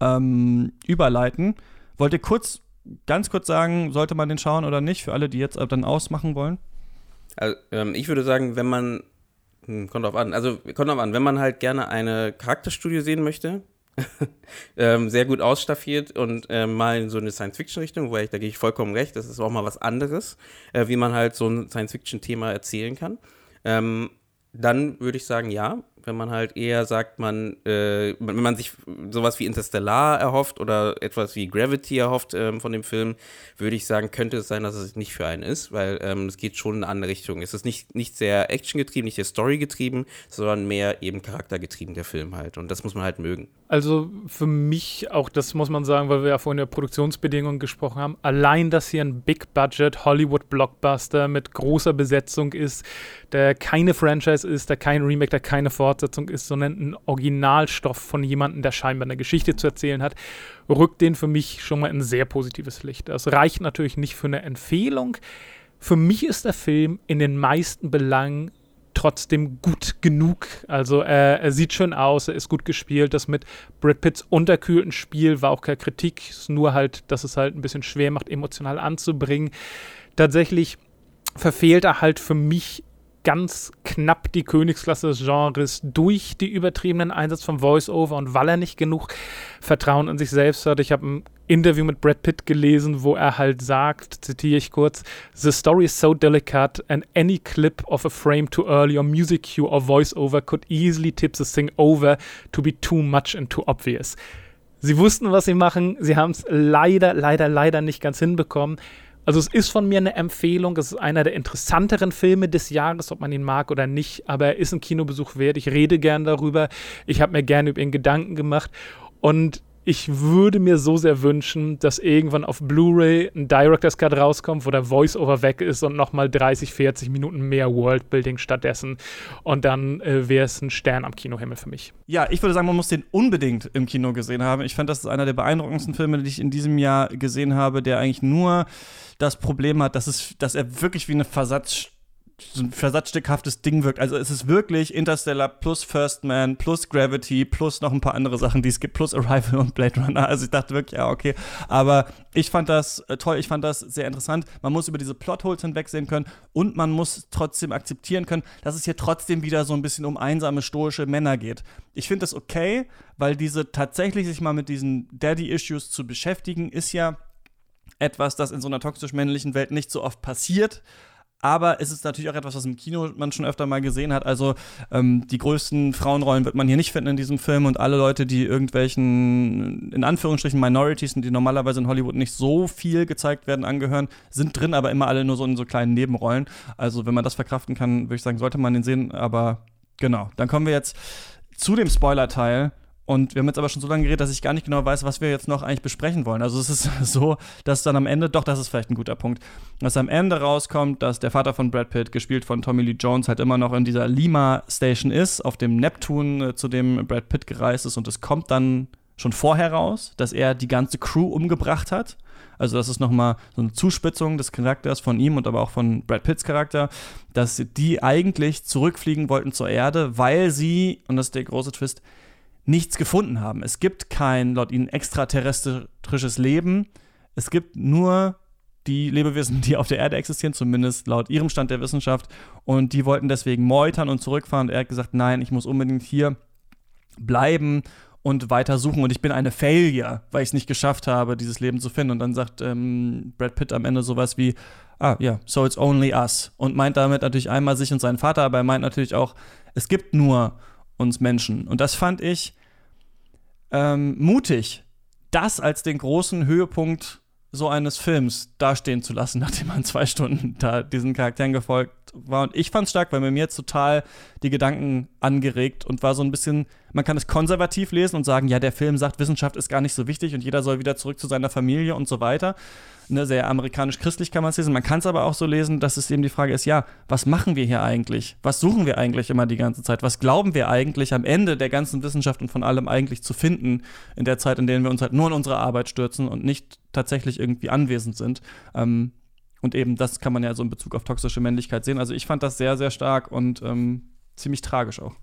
ähm, überleiten. Wollt ihr kurz, ganz kurz sagen, sollte man den schauen oder nicht, für alle, die jetzt äh, dann ausmachen wollen? Also, ähm, ich würde sagen, wenn man, hm, kommt drauf an, also kommt drauf an, wenn man halt gerne eine Charakterstudie sehen möchte, ähm, sehr gut ausstaffiert und ähm, mal in so eine Science-Fiction-Richtung, weil ich, da gehe ich vollkommen recht, das ist auch mal was anderes, äh, wie man halt so ein Science-Fiction-Thema erzählen kann. Ähm, dann würde ich sagen, ja. Wenn man halt eher sagt, man, äh, wenn man sich sowas wie Interstellar erhofft oder etwas wie Gravity erhofft ähm, von dem Film, würde ich sagen, könnte es sein, dass es nicht für einen ist, weil ähm, es geht schon in eine andere Richtung. Es ist nicht, nicht sehr actiongetrieben, nicht sehr storygetrieben, sondern mehr eben charaktergetrieben, der Film halt. Und das muss man halt mögen. Also für mich auch, das muss man sagen, weil wir ja vorhin über Produktionsbedingungen gesprochen haben, allein, dass hier ein Big-Budget Hollywood-Blockbuster mit großer Besetzung ist, der keine Franchise ist, der kein Remake, der keine Fortsetzung ist, sondern ein Originalstoff von jemandem, der scheinbar eine Geschichte zu erzählen hat, rückt den für mich schon mal in sehr positives Licht. Das reicht natürlich nicht für eine Empfehlung. Für mich ist der Film in den meisten Belangen trotzdem gut genug. Also äh, er sieht schön aus, er ist gut gespielt. Das mit Brad Pitts unterkühlten Spiel war auch keine Kritik, ist nur halt, dass es halt ein bisschen schwer macht, emotional anzubringen. Tatsächlich verfehlt er halt für mich ganz knapp die Königsklasse des Genres durch die übertriebenen Einsatz von Voice-Over und weil er nicht genug Vertrauen in sich selbst hat. Ich habe ein Interview mit Brad Pitt gelesen, wo er halt sagt, zitiere ich kurz, The story is so delicate and any clip of a frame too early or music cue or voice-over could easily tip the thing over to be too much and too obvious. Sie wussten, was sie machen, sie haben es leider, leider, leider nicht ganz hinbekommen. Also es ist von mir eine Empfehlung. Es ist einer der interessanteren Filme des Jahres, ob man ihn mag oder nicht. Aber er ist ein Kinobesuch wert. Ich rede gern darüber. Ich habe mir gerne über ihn Gedanken gemacht. Und ich würde mir so sehr wünschen, dass irgendwann auf Blu-ray ein Director's Cut rauskommt, wo der Voice-Over weg ist und nochmal 30, 40 Minuten mehr Worldbuilding stattdessen. Und dann äh, wäre es ein Stern am Kinohimmel für mich. Ja, ich würde sagen, man muss den unbedingt im Kino gesehen haben. Ich fand, das ist einer der beeindruckendsten Filme, die ich in diesem Jahr gesehen habe, der eigentlich nur das Problem hat, dass, es, dass er wirklich wie eine so ein versatzstückhaftes Ding wirkt. Also es ist wirklich Interstellar plus First Man plus Gravity plus noch ein paar andere Sachen, die es gibt, plus Arrival und Blade Runner. Also ich dachte wirklich, ja, okay. Aber ich fand das äh, toll, ich fand das sehr interessant. Man muss über diese Plotholes hinwegsehen können und man muss trotzdem akzeptieren können, dass es hier trotzdem wieder so ein bisschen um einsame, stoische Männer geht. Ich finde das okay, weil diese tatsächlich sich mal mit diesen Daddy-Issues zu beschäftigen, ist ja etwas, das in so einer toxisch-männlichen Welt nicht so oft passiert. Aber es ist natürlich auch etwas, was im Kino man schon öfter mal gesehen hat. Also ähm, die größten Frauenrollen wird man hier nicht finden in diesem Film und alle Leute, die irgendwelchen, in Anführungsstrichen, Minorities, die normalerweise in Hollywood nicht so viel gezeigt werden, angehören, sind drin, aber immer alle nur so in so kleinen Nebenrollen. Also wenn man das verkraften kann, würde ich sagen, sollte man den sehen. Aber genau, dann kommen wir jetzt zu dem Spoiler-Teil. Und wir haben jetzt aber schon so lange geredet, dass ich gar nicht genau weiß, was wir jetzt noch eigentlich besprechen wollen. Also es ist so, dass dann am Ende, doch, das ist vielleicht ein guter Punkt, dass am Ende rauskommt, dass der Vater von Brad Pitt, gespielt von Tommy Lee Jones, halt immer noch in dieser Lima Station ist, auf dem Neptun, äh, zu dem Brad Pitt gereist ist. Und es kommt dann schon vorher raus, dass er die ganze Crew umgebracht hat. Also das ist nochmal so eine Zuspitzung des Charakters von ihm und aber auch von Brad Pitts Charakter, dass die eigentlich zurückfliegen wollten zur Erde, weil sie, und das ist der große Twist, nichts gefunden haben. Es gibt kein laut ihnen extraterrestrisches Leben. Es gibt nur die Lebewesen, die auf der Erde existieren, zumindest laut ihrem Stand der Wissenschaft. Und die wollten deswegen meutern und zurückfahren. Und er hat gesagt, nein, ich muss unbedingt hier bleiben und weiter suchen. Und ich bin eine Failure, weil ich es nicht geschafft habe, dieses Leben zu finden. Und dann sagt ähm, Brad Pitt am Ende sowas wie, ah ja, so it's only us. Und meint damit natürlich einmal sich und seinen Vater, aber er meint natürlich auch, es gibt nur uns Menschen. Und das fand ich ähm, mutig, das als den großen Höhepunkt so eines Films dastehen zu lassen, nachdem man zwei Stunden da diesen Charakteren gefolgt war. Und ich fand es stark, weil mir jetzt total die Gedanken angeregt und war so ein bisschen, man kann es konservativ lesen und sagen, ja, der Film sagt, Wissenschaft ist gar nicht so wichtig und jeder soll wieder zurück zu seiner Familie und so weiter ne, sehr amerikanisch-christlich kann man es lesen. Man kann es aber auch so lesen, dass es eben die Frage ist, ja, was machen wir hier eigentlich? Was suchen wir eigentlich immer die ganze Zeit? Was glauben wir eigentlich am Ende der ganzen Wissenschaft und von allem eigentlich zu finden, in der Zeit, in der wir uns halt nur in unsere Arbeit stürzen und nicht tatsächlich irgendwie anwesend sind? Ähm, und eben das kann man ja so in Bezug auf toxische Männlichkeit sehen. Also ich fand das sehr, sehr stark und ähm, ziemlich tragisch auch.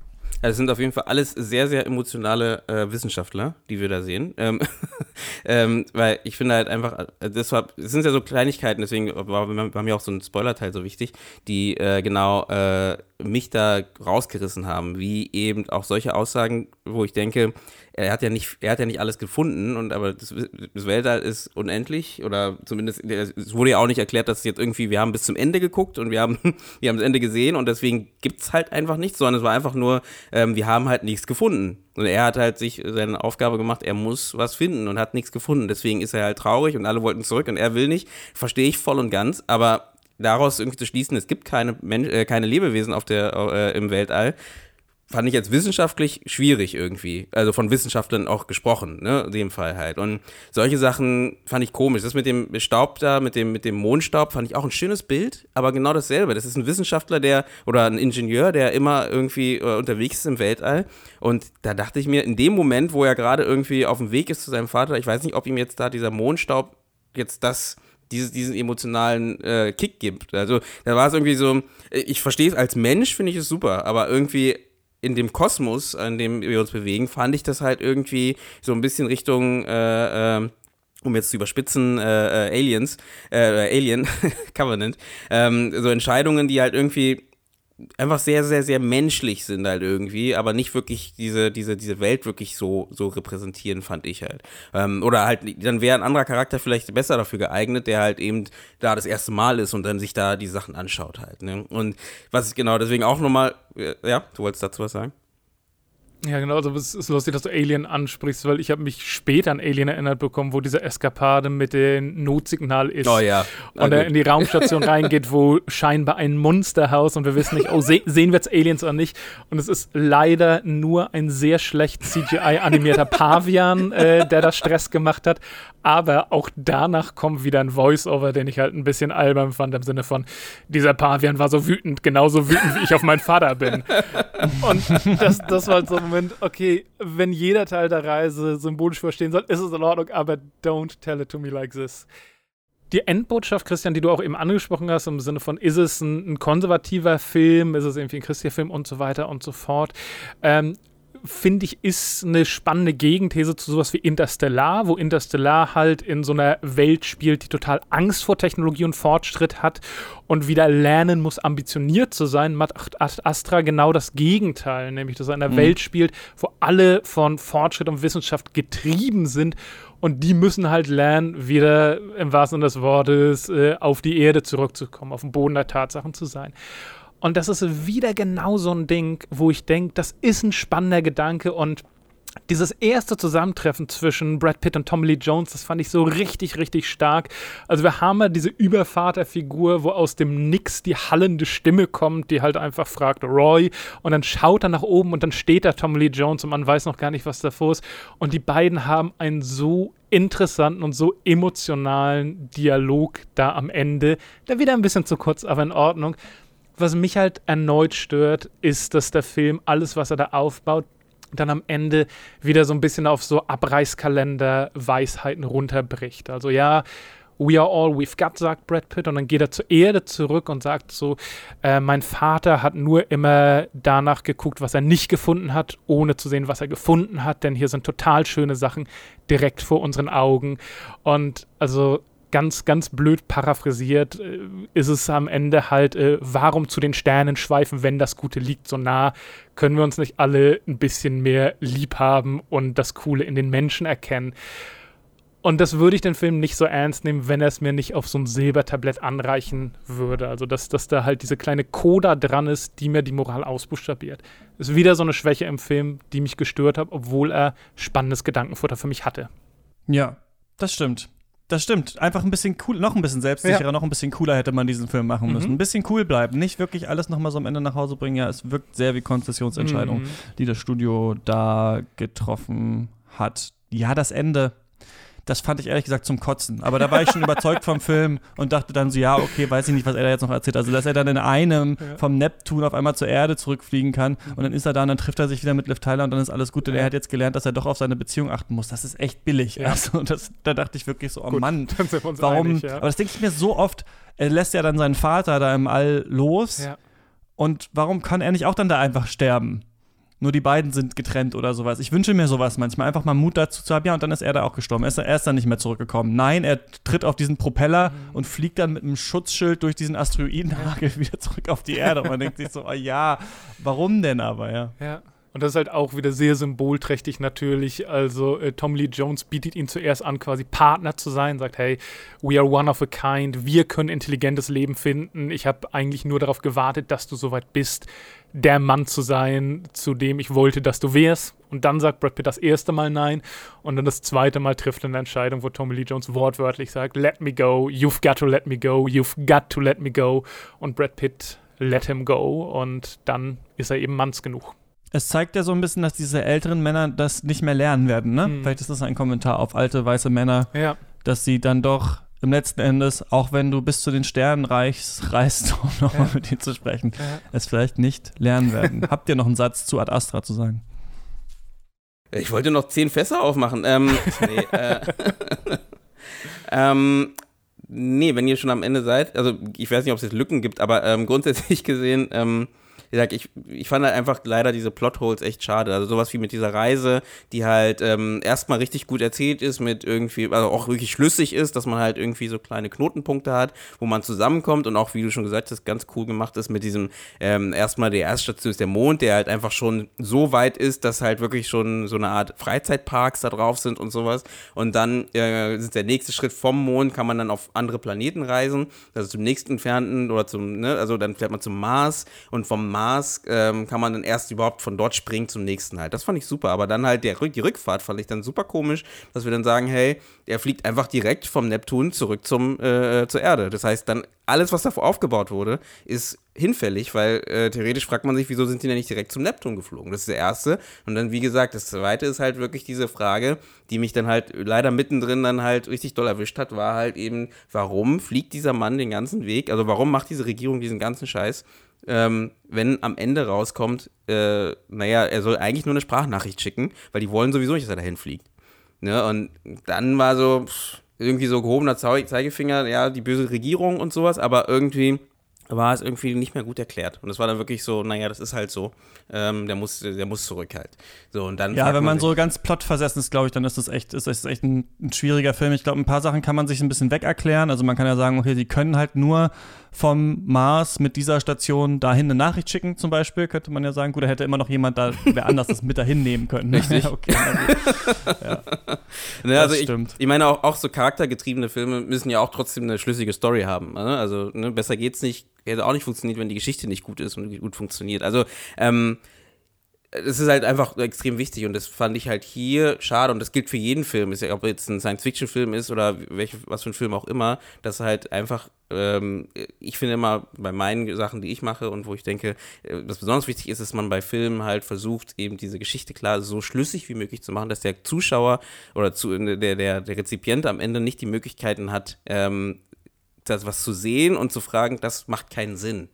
Also es sind auf jeden Fall alles sehr, sehr emotionale äh, Wissenschaftler, die wir da sehen. Ähm, ähm, weil ich finde halt einfach, äh, war, das sind ja so Kleinigkeiten, deswegen war, war mir auch so ein Spoiler-Teil so wichtig, die äh, genau äh, mich da rausgerissen haben, wie eben auch solche Aussagen, wo ich denke, er hat ja nicht, er hat ja nicht alles gefunden und aber das, das Weltall ist unendlich oder zumindest es wurde ja auch nicht erklärt, dass jetzt irgendwie wir haben bis zum Ende geguckt und wir haben wir haben das Ende gesehen und deswegen gibt es halt einfach nichts, sondern es war einfach nur ähm, wir haben halt nichts gefunden. Und er hat halt sich seine Aufgabe gemacht, er muss was finden und hat nichts gefunden, deswegen ist er halt traurig und alle wollten zurück und er will nicht, verstehe ich voll und ganz, aber daraus irgendwie zu schließen, es gibt keine, Men äh, keine Lebewesen auf der, äh, im Weltall, fand ich jetzt wissenschaftlich schwierig irgendwie. Also von Wissenschaftlern auch gesprochen, ne, in dem Fall halt. Und solche Sachen fand ich komisch. Das mit dem Staub da, mit dem, mit dem Mondstaub, fand ich auch ein schönes Bild, aber genau dasselbe. Das ist ein Wissenschaftler, der, oder ein Ingenieur, der immer irgendwie äh, unterwegs ist im Weltall. Und da dachte ich mir, in dem Moment, wo er gerade irgendwie auf dem Weg ist zu seinem Vater, ich weiß nicht, ob ihm jetzt da dieser Mondstaub jetzt das diesen emotionalen äh, Kick gibt. Also da war es irgendwie so, ich verstehe es als Mensch, finde ich es super, aber irgendwie in dem Kosmos, in dem wir uns bewegen, fand ich das halt irgendwie so ein bisschen Richtung, äh, äh, um jetzt zu überspitzen, äh, äh Aliens, äh, Alien, Covenant, ähm, so Entscheidungen, die halt irgendwie einfach sehr, sehr, sehr menschlich sind halt irgendwie, aber nicht wirklich diese, diese, diese Welt wirklich so, so repräsentieren, fand ich halt. Ähm, oder halt, dann wäre ein anderer Charakter vielleicht besser dafür geeignet, der halt eben da das erste Mal ist und dann sich da die Sachen anschaut halt. Ne? Und was ich genau deswegen auch nochmal, äh, ja, du wolltest dazu was sagen? Ja, genau, also es ist lustig, dass du Alien ansprichst, weil ich habe mich später an Alien erinnert bekommen, wo diese Eskapade mit dem Notsignal ist. Oh ja. Und er in die Raumstation reingeht, wo scheinbar ein Monsterhaus und wir wissen nicht, oh, se sehen wir jetzt Aliens oder nicht. Und es ist leider nur ein sehr schlecht CGI-animierter Pavian, äh, der da Stress gemacht hat. Aber auch danach kommt wieder ein Voice-Over, den ich halt ein bisschen albern fand, im Sinne von, dieser Pavian war so wütend, genauso wütend, wie ich auf meinen Vater bin. Und das, das war halt so ein Moment, okay, wenn jeder Teil der Reise symbolisch verstehen soll, ist es in Ordnung, aber don't tell it to me like this. die Endbotschaft, Christian, die du auch eben angesprochen hast, im Sinne von, ist es ein, ein konservativer Film, ist es irgendwie ein christlicher Film und so weiter und so fort, ähm, finde ich, ist eine spannende Gegenthese zu sowas wie Interstellar, wo Interstellar halt in so einer Welt spielt, die total Angst vor Technologie und Fortschritt hat und wieder lernen muss, ambitioniert zu sein, macht Astra genau das Gegenteil, nämlich dass er in einer mhm. Welt spielt, wo alle von Fortschritt und Wissenschaft getrieben sind und die müssen halt lernen, wieder im wahrsten Sinne des Wortes äh, auf die Erde zurückzukommen, auf den Boden der Tatsachen zu sein. Und das ist wieder genau so ein Ding, wo ich denke, das ist ein spannender Gedanke und dieses erste Zusammentreffen zwischen Brad Pitt und Tommy Lee Jones, das fand ich so richtig, richtig stark. Also wir haben ja diese Übervaterfigur, wo aus dem Nix die hallende Stimme kommt, die halt einfach fragt Roy und dann schaut er nach oben und dann steht da Tommy Lee Jones und man weiß noch gar nicht, was davor ist. Und die beiden haben einen so interessanten und so emotionalen Dialog da am Ende, der wieder ein bisschen zu kurz, aber in Ordnung was mich halt erneut stört, ist, dass der Film alles, was er da aufbaut, dann am Ende wieder so ein bisschen auf so Abreißkalender-Weisheiten runterbricht. Also ja, We are all we've got, sagt Brad Pitt. Und dann geht er zur Erde zurück und sagt so, äh, mein Vater hat nur immer danach geguckt, was er nicht gefunden hat, ohne zu sehen, was er gefunden hat. Denn hier sind total schöne Sachen direkt vor unseren Augen. Und also ganz, ganz blöd paraphrasiert, äh, ist es am Ende halt, äh, warum zu den Sternen schweifen, wenn das Gute liegt so nah? Können wir uns nicht alle ein bisschen mehr lieb haben und das Coole in den Menschen erkennen? Und das würde ich den Film nicht so ernst nehmen, wenn er es mir nicht auf so ein Silbertablett anreichen würde. Also, dass, dass da halt diese kleine Coda dran ist, die mir die Moral ausbuchstabiert. Ist wieder so eine Schwäche im Film, die mich gestört hat, obwohl er spannendes Gedankenfutter für mich hatte. Ja, das stimmt. Das stimmt. Einfach ein bisschen cool, noch ein bisschen selbstsicherer, ja. noch ein bisschen cooler hätte man diesen Film machen müssen. Mhm. Ein bisschen cool bleiben. Nicht wirklich alles nochmal so am Ende nach Hause bringen. Ja, es wirkt sehr wie Konzessionsentscheidung, mhm. die das Studio da getroffen hat. Ja, das Ende das fand ich ehrlich gesagt zum Kotzen. Aber da war ich schon überzeugt vom Film und dachte dann so, ja, okay, weiß ich nicht, was er da jetzt noch erzählt. Also, dass er dann in einem ja. vom Neptun auf einmal zur Erde zurückfliegen kann und dann ist er da und dann trifft er sich wieder mit Liv Tyler und dann ist alles gut. Und ja. er hat jetzt gelernt, dass er doch auf seine Beziehung achten muss. Das ist echt billig. Ja. Also, das, da dachte ich wirklich so, oh gut, Mann, warum? Einig. Aber das denke ich mir so oft. Er lässt ja dann seinen Vater da im All los. Und warum kann er nicht auch dann da einfach sterben? Nur die beiden sind getrennt oder sowas. Ich wünsche mir sowas manchmal, einfach mal Mut dazu zu haben. Ja, und dann ist er da auch gestorben. Er ist, er ist dann nicht mehr zurückgekommen. Nein, er tritt auf diesen Propeller mhm. und fliegt dann mit einem Schutzschild durch diesen Asteroidenhagel ja. wieder zurück auf die Erde. Und man denkt sich so, oh ja, warum denn aber, ja. Ja. Und das ist halt auch wieder sehr symbolträchtig natürlich. Also äh, Tom Lee Jones bietet ihn zuerst an, quasi Partner zu sein, sagt, hey, we are one of a kind, wir können intelligentes Leben finden. Ich habe eigentlich nur darauf gewartet, dass du soweit bist der Mann zu sein, zu dem ich wollte, dass du wärst. Und dann sagt Brad Pitt das erste Mal nein. Und dann das zweite Mal trifft er eine Entscheidung, wo Tommy Lee Jones wortwörtlich sagt, let me go, you've got to let me go, you've got to let me go. Und Brad Pitt let him go. Und dann ist er eben manns genug. Es zeigt ja so ein bisschen, dass diese älteren Männer das nicht mehr lernen werden, ne? Mhm. Vielleicht ist das ein Kommentar auf alte weiße Männer, ja. dass sie dann doch im letzten Endes, auch wenn du bis zu den Sternen reichst, reist, um nochmal ja. mit ihnen zu sprechen, ja. es vielleicht nicht lernen werden. Habt ihr noch einen Satz zu Ad Astra zu sagen? Ich wollte noch zehn Fässer aufmachen. Ähm, nee, äh, ähm, nee, wenn ihr schon am Ende seid, also ich weiß nicht, ob es jetzt Lücken gibt, aber ähm, grundsätzlich gesehen, ähm, gesagt, ich, ich fand halt einfach leider diese Plotholes echt schade. Also sowas wie mit dieser Reise, die halt ähm, erstmal richtig gut erzählt ist, mit irgendwie, also auch wirklich schlüssig ist, dass man halt irgendwie so kleine Knotenpunkte hat, wo man zusammenkommt und auch, wie du schon gesagt hast, ganz cool gemacht ist mit diesem, ähm, erstmal der erste Station ist der Mond, der halt einfach schon so weit ist, dass halt wirklich schon so eine Art Freizeitparks da drauf sind und sowas. Und dann äh, ist der nächste Schritt vom Mond, kann man dann auf andere Planeten reisen, also zum nächsten entfernten oder zum, ne, also dann fährt man zum Mars und vom Mars Mars ähm, kann man dann erst überhaupt von dort springen zum nächsten halt. Das fand ich super, aber dann halt der, die Rückfahrt fand ich dann super komisch, dass wir dann sagen, hey, er fliegt einfach direkt vom Neptun zurück zum, äh, zur Erde. Das heißt, dann alles, was davor aufgebaut wurde, ist hinfällig, weil äh, theoretisch fragt man sich, wieso sind die denn nicht direkt zum Neptun geflogen? Das ist der erste. Und dann, wie gesagt, das zweite ist halt wirklich diese Frage, die mich dann halt leider mittendrin dann halt richtig doll erwischt hat, war halt eben, warum fliegt dieser Mann den ganzen Weg? Also warum macht diese Regierung diesen ganzen Scheiß? Ähm, wenn am Ende rauskommt, äh, naja, er soll eigentlich nur eine Sprachnachricht schicken, weil die wollen sowieso nicht, dass er dahin fliegt. Ne? Und dann war so, irgendwie so gehobener Zeigefinger, ja, die böse Regierung und sowas, aber irgendwie war es irgendwie nicht mehr gut erklärt. Und es war dann wirklich so, naja, das ist halt so. Ähm, der, muss, der muss zurück halt. So, und dann ja, wenn man, sich, so ganz plotversessen ist, glaube ich, dann ist das echt, ist das echt ein, ein schwieriger Film. Ich glaube, ein paar Sachen kann man sich ein bisschen weg erklären. Also man kann ja sagen, okay, sie können halt nur vom Mars mit dieser Station dahin eine Nachricht schicken, zum Beispiel, könnte man ja sagen. Gut, da hätte immer noch jemand da, wer anders das mit dahin nehmen können. Richtig. okay, ja. ja, also ich, ich, meine, auch, auch so charaktergetriebene Filme müssen ja auch trotzdem eine schlüssige Story haben. Ne? Also ne, besser geht's nicht, hätte auch nicht funktioniert, wenn die Geschichte nicht gut ist und gut funktioniert. Also, ähm, es ist halt einfach extrem wichtig und das fand ich halt hier schade und das gilt für jeden Film, ist ja, ob jetzt ein Science-Fiction-Film ist oder welche, was für ein Film auch immer, dass halt einfach, ähm, ich finde immer bei meinen Sachen, die ich mache und wo ich denke, äh, was besonders wichtig ist, dass man bei Filmen halt versucht, eben diese Geschichte klar so schlüssig wie möglich zu machen, dass der Zuschauer oder zu, der, der, der Rezipient am Ende nicht die Möglichkeiten hat, ähm, das was zu sehen und zu fragen, das macht keinen Sinn.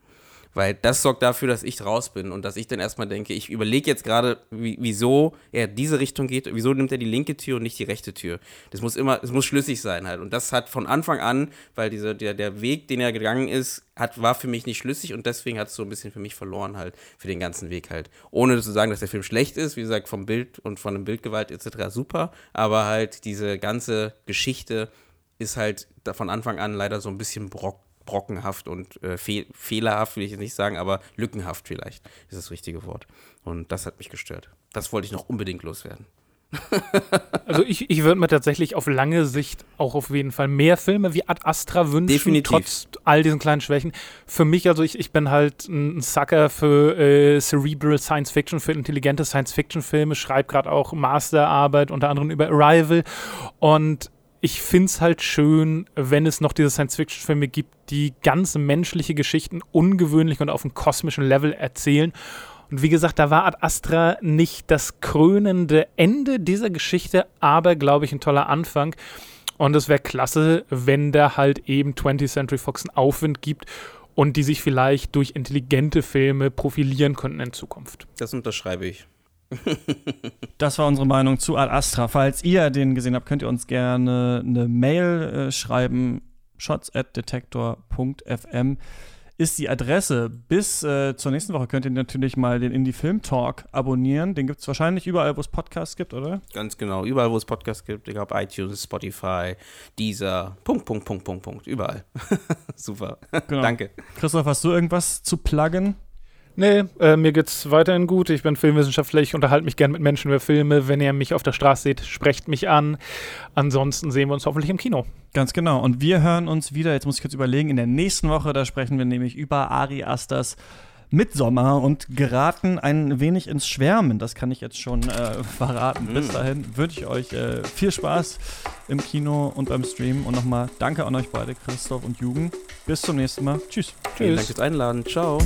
Weil das sorgt dafür, dass ich raus bin und dass ich dann erstmal denke, ich überlege jetzt gerade, wieso er diese Richtung geht, wieso nimmt er die linke Tür und nicht die rechte Tür. Das muss immer, es muss schlüssig sein halt. Und das hat von Anfang an, weil diese, der, der Weg, den er gegangen ist, hat, war für mich nicht schlüssig und deswegen hat es so ein bisschen für mich verloren halt, für den ganzen Weg halt. Ohne zu sagen, dass der Film schlecht ist, wie gesagt, vom Bild und von dem Bildgewalt etc. super, aber halt diese ganze Geschichte ist halt von Anfang an leider so ein bisschen brock brockenhaft und äh, fe fehlerhaft, will ich jetzt nicht sagen, aber lückenhaft vielleicht ist das richtige Wort. Und das hat mich gestört. Das wollte ich noch unbedingt loswerden. also ich, ich würde mir tatsächlich auf lange Sicht auch auf jeden Fall mehr Filme wie Ad Astra wünschen, Definitiv. trotz all diesen kleinen Schwächen. Für mich, also ich, ich bin halt ein Sucker für äh, Cerebral Science Fiction, für intelligente Science Fiction Filme, schreibe gerade auch Masterarbeit unter anderem über Arrival und ich finde es halt schön, wenn es noch diese Science-Fiction-Filme gibt, die ganz menschliche Geschichten ungewöhnlich und auf einem kosmischen Level erzählen. Und wie gesagt, da war Ad Astra nicht das krönende Ende dieser Geschichte, aber, glaube ich, ein toller Anfang. Und es wäre klasse, wenn da halt eben 20th Century Fox einen Aufwind gibt und die sich vielleicht durch intelligente Filme profilieren könnten in Zukunft. Das unterschreibe ich das war unsere Meinung zu Ad Astra. Falls ihr den gesehen habt, könnt ihr uns gerne eine Mail äh, schreiben. shots at detektor.fm ist die Adresse. Bis äh, zur nächsten Woche könnt ihr natürlich mal den Indie Film Talk abonnieren. Den gibt es wahrscheinlich überall, wo es Podcasts gibt, oder? Ganz genau, überall, wo es Podcasts gibt. Ich glaube, iTunes, Spotify, Deezer, Punkt, Punkt, Punkt, Punkt, Punkt. Überall. Super. Genau. Danke. Christoph, hast du irgendwas zu pluggen? Nee, äh, mir geht's weiterhin gut. Ich bin Filmwissenschaftler, ich unterhalte mich gern mit Menschen über Filme. Wenn ihr mich auf der Straße seht, sprecht mich an. Ansonsten sehen wir uns hoffentlich im Kino. Ganz genau. Und wir hören uns wieder, jetzt muss ich kurz überlegen, in der nächsten Woche, da sprechen wir nämlich über Ari Asters Midsommer und geraten ein wenig ins Schwärmen. Das kann ich jetzt schon äh, verraten. Bis mhm. dahin wünsche ich euch äh, viel Spaß im Kino und beim Stream. Und nochmal danke an euch beide, Christoph und Jugend. Bis zum nächsten Mal. Tschüss. Tschüss. Vielen Dank fürs Einladen. Ciao.